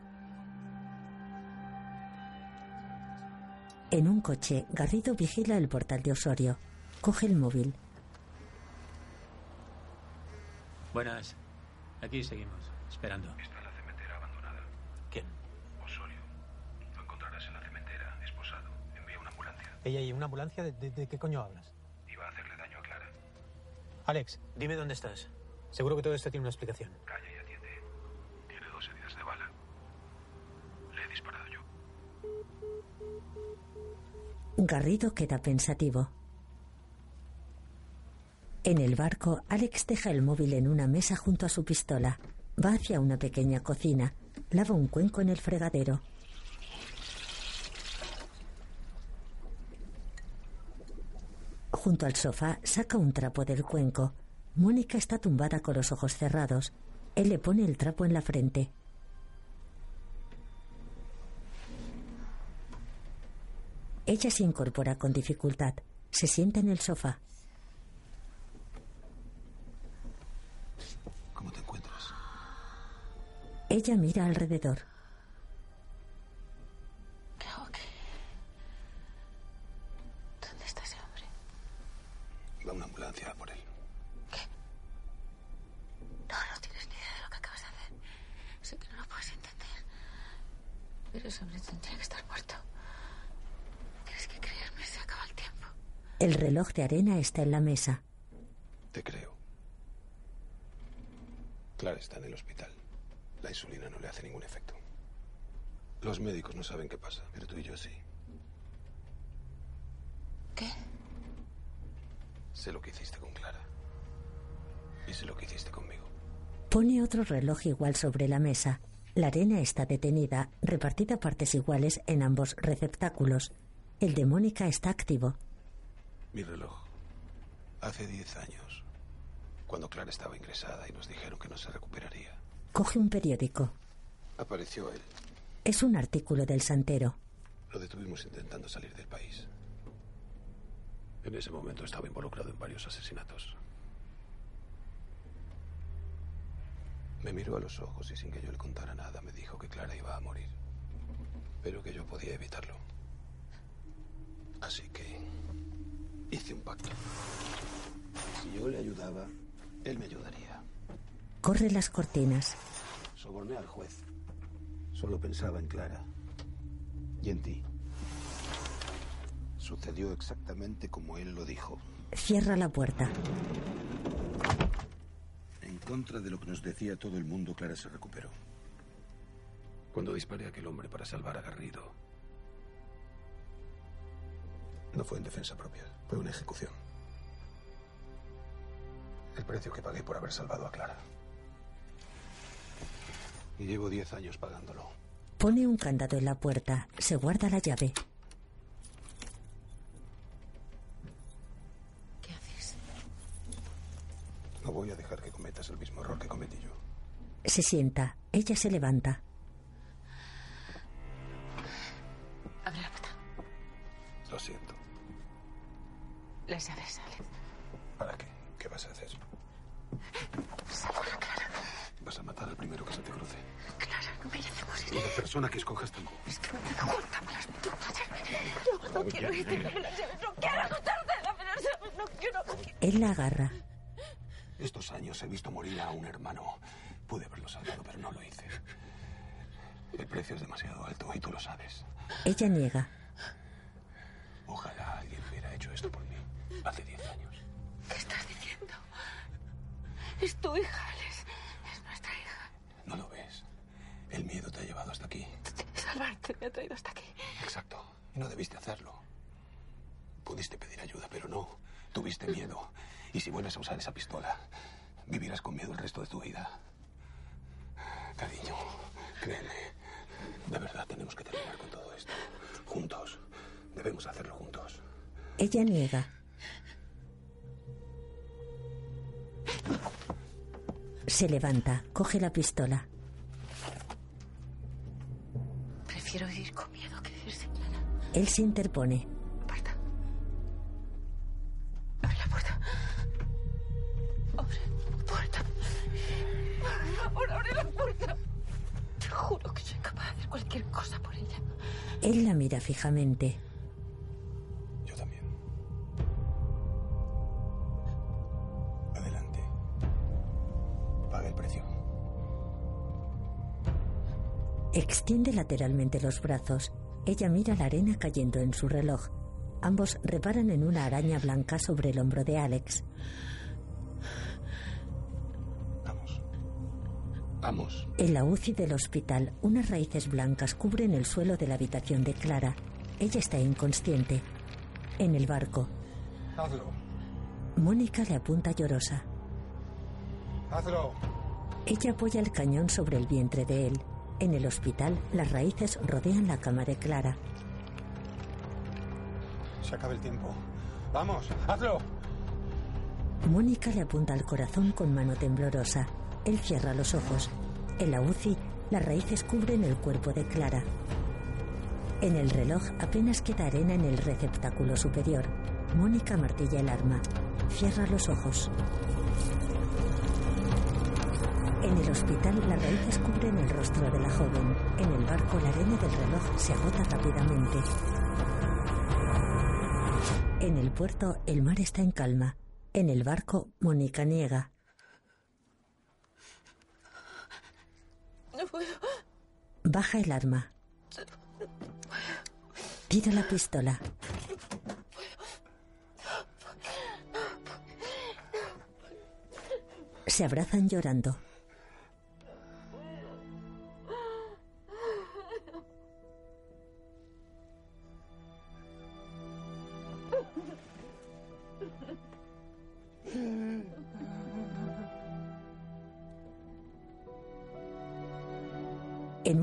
En un coche, Garrido vigila el portal de Osorio. Coge el móvil. Buenas. Aquí seguimos, esperando. Está en la cementera abandonada. ¿Quién? Osorio. Lo encontrarás en la cementera, esposado. Envía una ambulancia. Ella y una ambulancia, ¿de, de- de qué coño hablas? Iba a hacerle daño a Clara. Alex, dime dónde estás. Seguro que todo esto tiene una explicación. Calla y atiende. Tiene dos heridas de bala. Le he disparado yo. Garrido queda pensativo. En el barco, Alex deja el móvil en una mesa junto a su pistola. Va hacia una pequeña cocina. Lava un cuenco en el fregadero. Junto al sofá, saca un trapo del cuenco. Mónica está tumbada con los ojos cerrados. Él le pone el trapo en la frente. Ella se incorpora con dificultad. Se sienta en el sofá. ¿Cómo te encuentras? Ella mira alrededor. Reloj de arena está en la mesa. Te creo. Clara está en el hospital. La insulina no le hace ningún efecto. Los médicos no saben qué pasa, pero tú y yo sí. ¿Qué? Sé lo que hiciste con Clara. Y sé lo que hiciste conmigo. Pone otro reloj igual sobre la mesa. La arena está detenida, repartida a partes iguales en ambos receptáculos. El de Mónica está activo. Mi reloj. Hace diez años. Cuando Clara estaba ingresada y nos dijeron que no se recuperaría. Coge un periódico. Apareció él. Es un artículo del santero. Lo detuvimos intentando salir del país. En ese momento estaba involucrado en varios asesinatos. Me miró a los ojos y sin que yo le contara nada me dijo que Clara iba a morir. Pero que yo podía evitarlo. Así que hice un pacto. Si yo le ayudaba, él me ayudaría. Corre las cortinas. Soborné al juez. Solo pensaba en Clara. Y en ti. Sucedió exactamente como él lo dijo. Cierra la puerta. En contra de lo que nos decía todo el mundo, Clara se recuperó. Cuando disparé a aquel hombre para salvar a Garrido, no fue en defensa propia, fue una ejecución. El precio que pagué por haber salvado a Clara. Y llevo diez años pagándolo. Pone un candado en la puerta. Se guarda la llave. ¿Qué haces? No voy a dejar que cometas el mismo error que cometí yo. Se sienta. Ella se levanta. ¿Para qué? ¿Qué vas a hacer? Seguro, Clara. Vas a matar al primero que se te cruce. Clara, no me hace morir. Y la persona que escojas tampoco. Es que me da cuenta con las putas llaves. No, no quiero irte dame las llaves. No quiero las llaves. No quiero. Él la agarra. Estos años he visto morir a un hermano. Pude haberlo salvado, pero no lo hice. El precio es demasiado alto y tú lo sabes. Ella niega. Ojalá alguien hubiera hecho esto por mí hace diez años. ¿Qué estás diciendo? Es tu hija, Alex. Es nuestra hija. ¿No lo ves? El miedo te ha llevado hasta aquí. Salvarte me ha traído hasta aquí. Exacto. Y no debiste hacerlo. Pudiste pedir ayuda, pero no. Tuviste miedo. Y si vuelves a usar esa pistola, vivirás con miedo el resto de tu vida. Cariño, créeme. De verdad tenemos que terminar con todo esto. Juntos. Debemos hacerlo juntos. Ella niega. Se levanta, coge la pistola. Prefiero vivir con miedo que vivir sin Clara. Él se interpone. Aparta. Abre la puerta. Abre la puerta. Por favor, abre la puerta. Te juro que soy capaz de hacer cualquier cosa por ella. Él la mira fijamente. Lateralmente los brazos. Ella mira la arena cayendo en su reloj. Ambos reparan en una araña blanca sobre el hombro de Alex. Vamos. En la UCI del hospital, unas raíces blancas cubren el suelo de la habitación de Clara. Ella está inconsciente. En el barco, Hazlo. Mónica le apunta llorosa. Hazlo. Ella apoya el cañón sobre el vientre de él. En el hospital, las raíces rodean la cama de Clara. Se acaba el tiempo. Vamos, hazlo. Mónica le apunta al corazón con mano temblorosa. Él cierra los ojos. En la UCI, las raíces cubren el cuerpo de Clara. En el reloj apenas queda arena en el receptáculo superior. Mónica martilla el arma. Cierra los ojos. En el hospital, las raíces cubren el rostro de la joven. En el barco, la arena del reloj se agota rápidamente. En el puerto, el mar está en calma. En el barco, Mónica niega. No puedo. Baja el arma. Tira la pistola. Se abrazan llorando.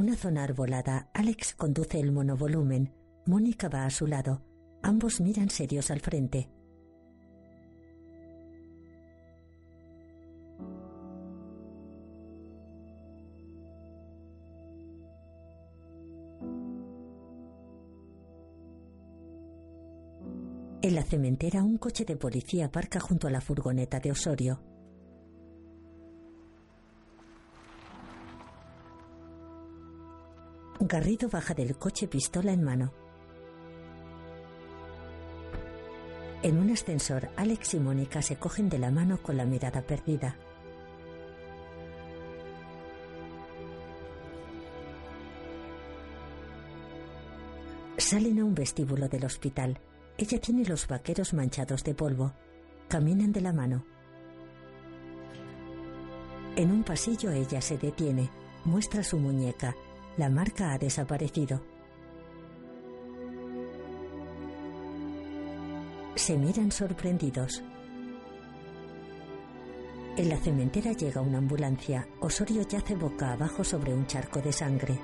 Una zona arbolada, Alex conduce el monovolumen. Mónica va a su lado. Ambos miran serios al frente. En la cementera, un coche de policía aparca junto a la furgoneta de Osorio. Garrido baja del coche pistola en mano. En un ascensor, Alex y Mónica se cogen de la mano con la mirada perdida. Salen a un vestíbulo del hospital. Ella tiene los vaqueros manchados de polvo. Caminan de la mano. En un pasillo ella se detiene. Muestra su muñeca. La marca ha desaparecido. Se miran sorprendidos. En la cementera llega una ambulancia. Osorio yace boca abajo sobre un charco de sangre.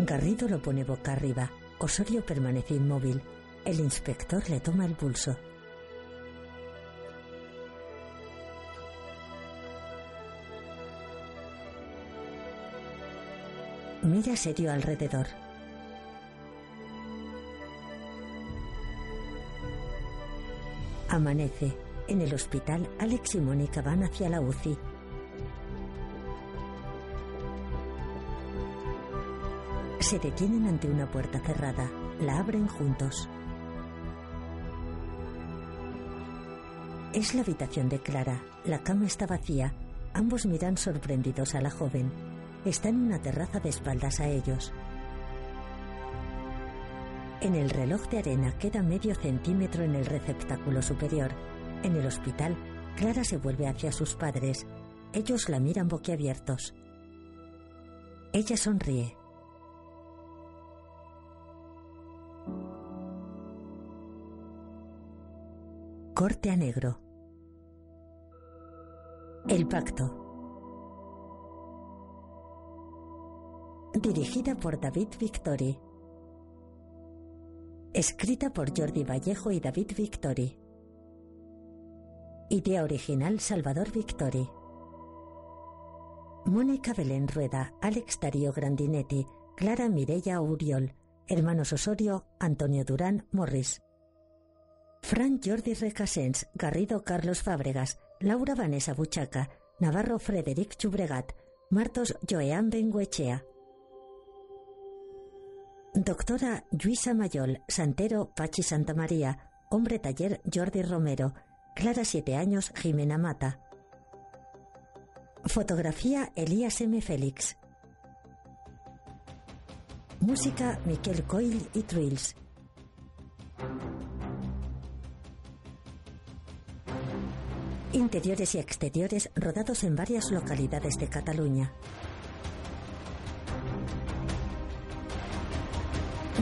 Garrido lo pone boca arriba. Osorio permanece inmóvil. El inspector le toma el pulso. Mira serio alrededor. Amanece. En el hospital, Alex y Mónica van hacia la UCI. Se detienen ante una puerta cerrada. La abren juntos. Es la habitación de Clara. La cama está vacía. Ambos miran sorprendidos a la joven. Está en una terraza de espaldas a ellos. En el reloj de arena queda medio centímetro en el receptáculo superior. En el hospital, Clara se vuelve hacia sus padres. Ellos la miran boquiabiertos. Ella sonríe. Corte a negro. El pacto. Dirigida por David Victori. Escrita por Jordi Vallejo y David Victori. Idea original Salvador Victori. Mónica Belén Rueda, Alex Darío Grandinetti, Clara Mirella Uriol, hermanos Osorio, Antonio Durán Morris. Fran Jordi Recasens, Garrido Carlos Fábregas, Laura Vanessa Buchaca, Navarro Frederic Chubregat, Martos Joean Benguechea. Doctora Luisa Mayol, Santero Pachi Santamaría, Hombre Taller Jordi Romero, Clara Siete Años Jimena Mata. Fotografía Elías M. Félix. Música Miquel Coil y Trills. Interiores y exteriores rodados en varias localidades de Cataluña.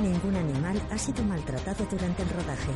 Ningún animal ha sido maltratado durante el rodaje.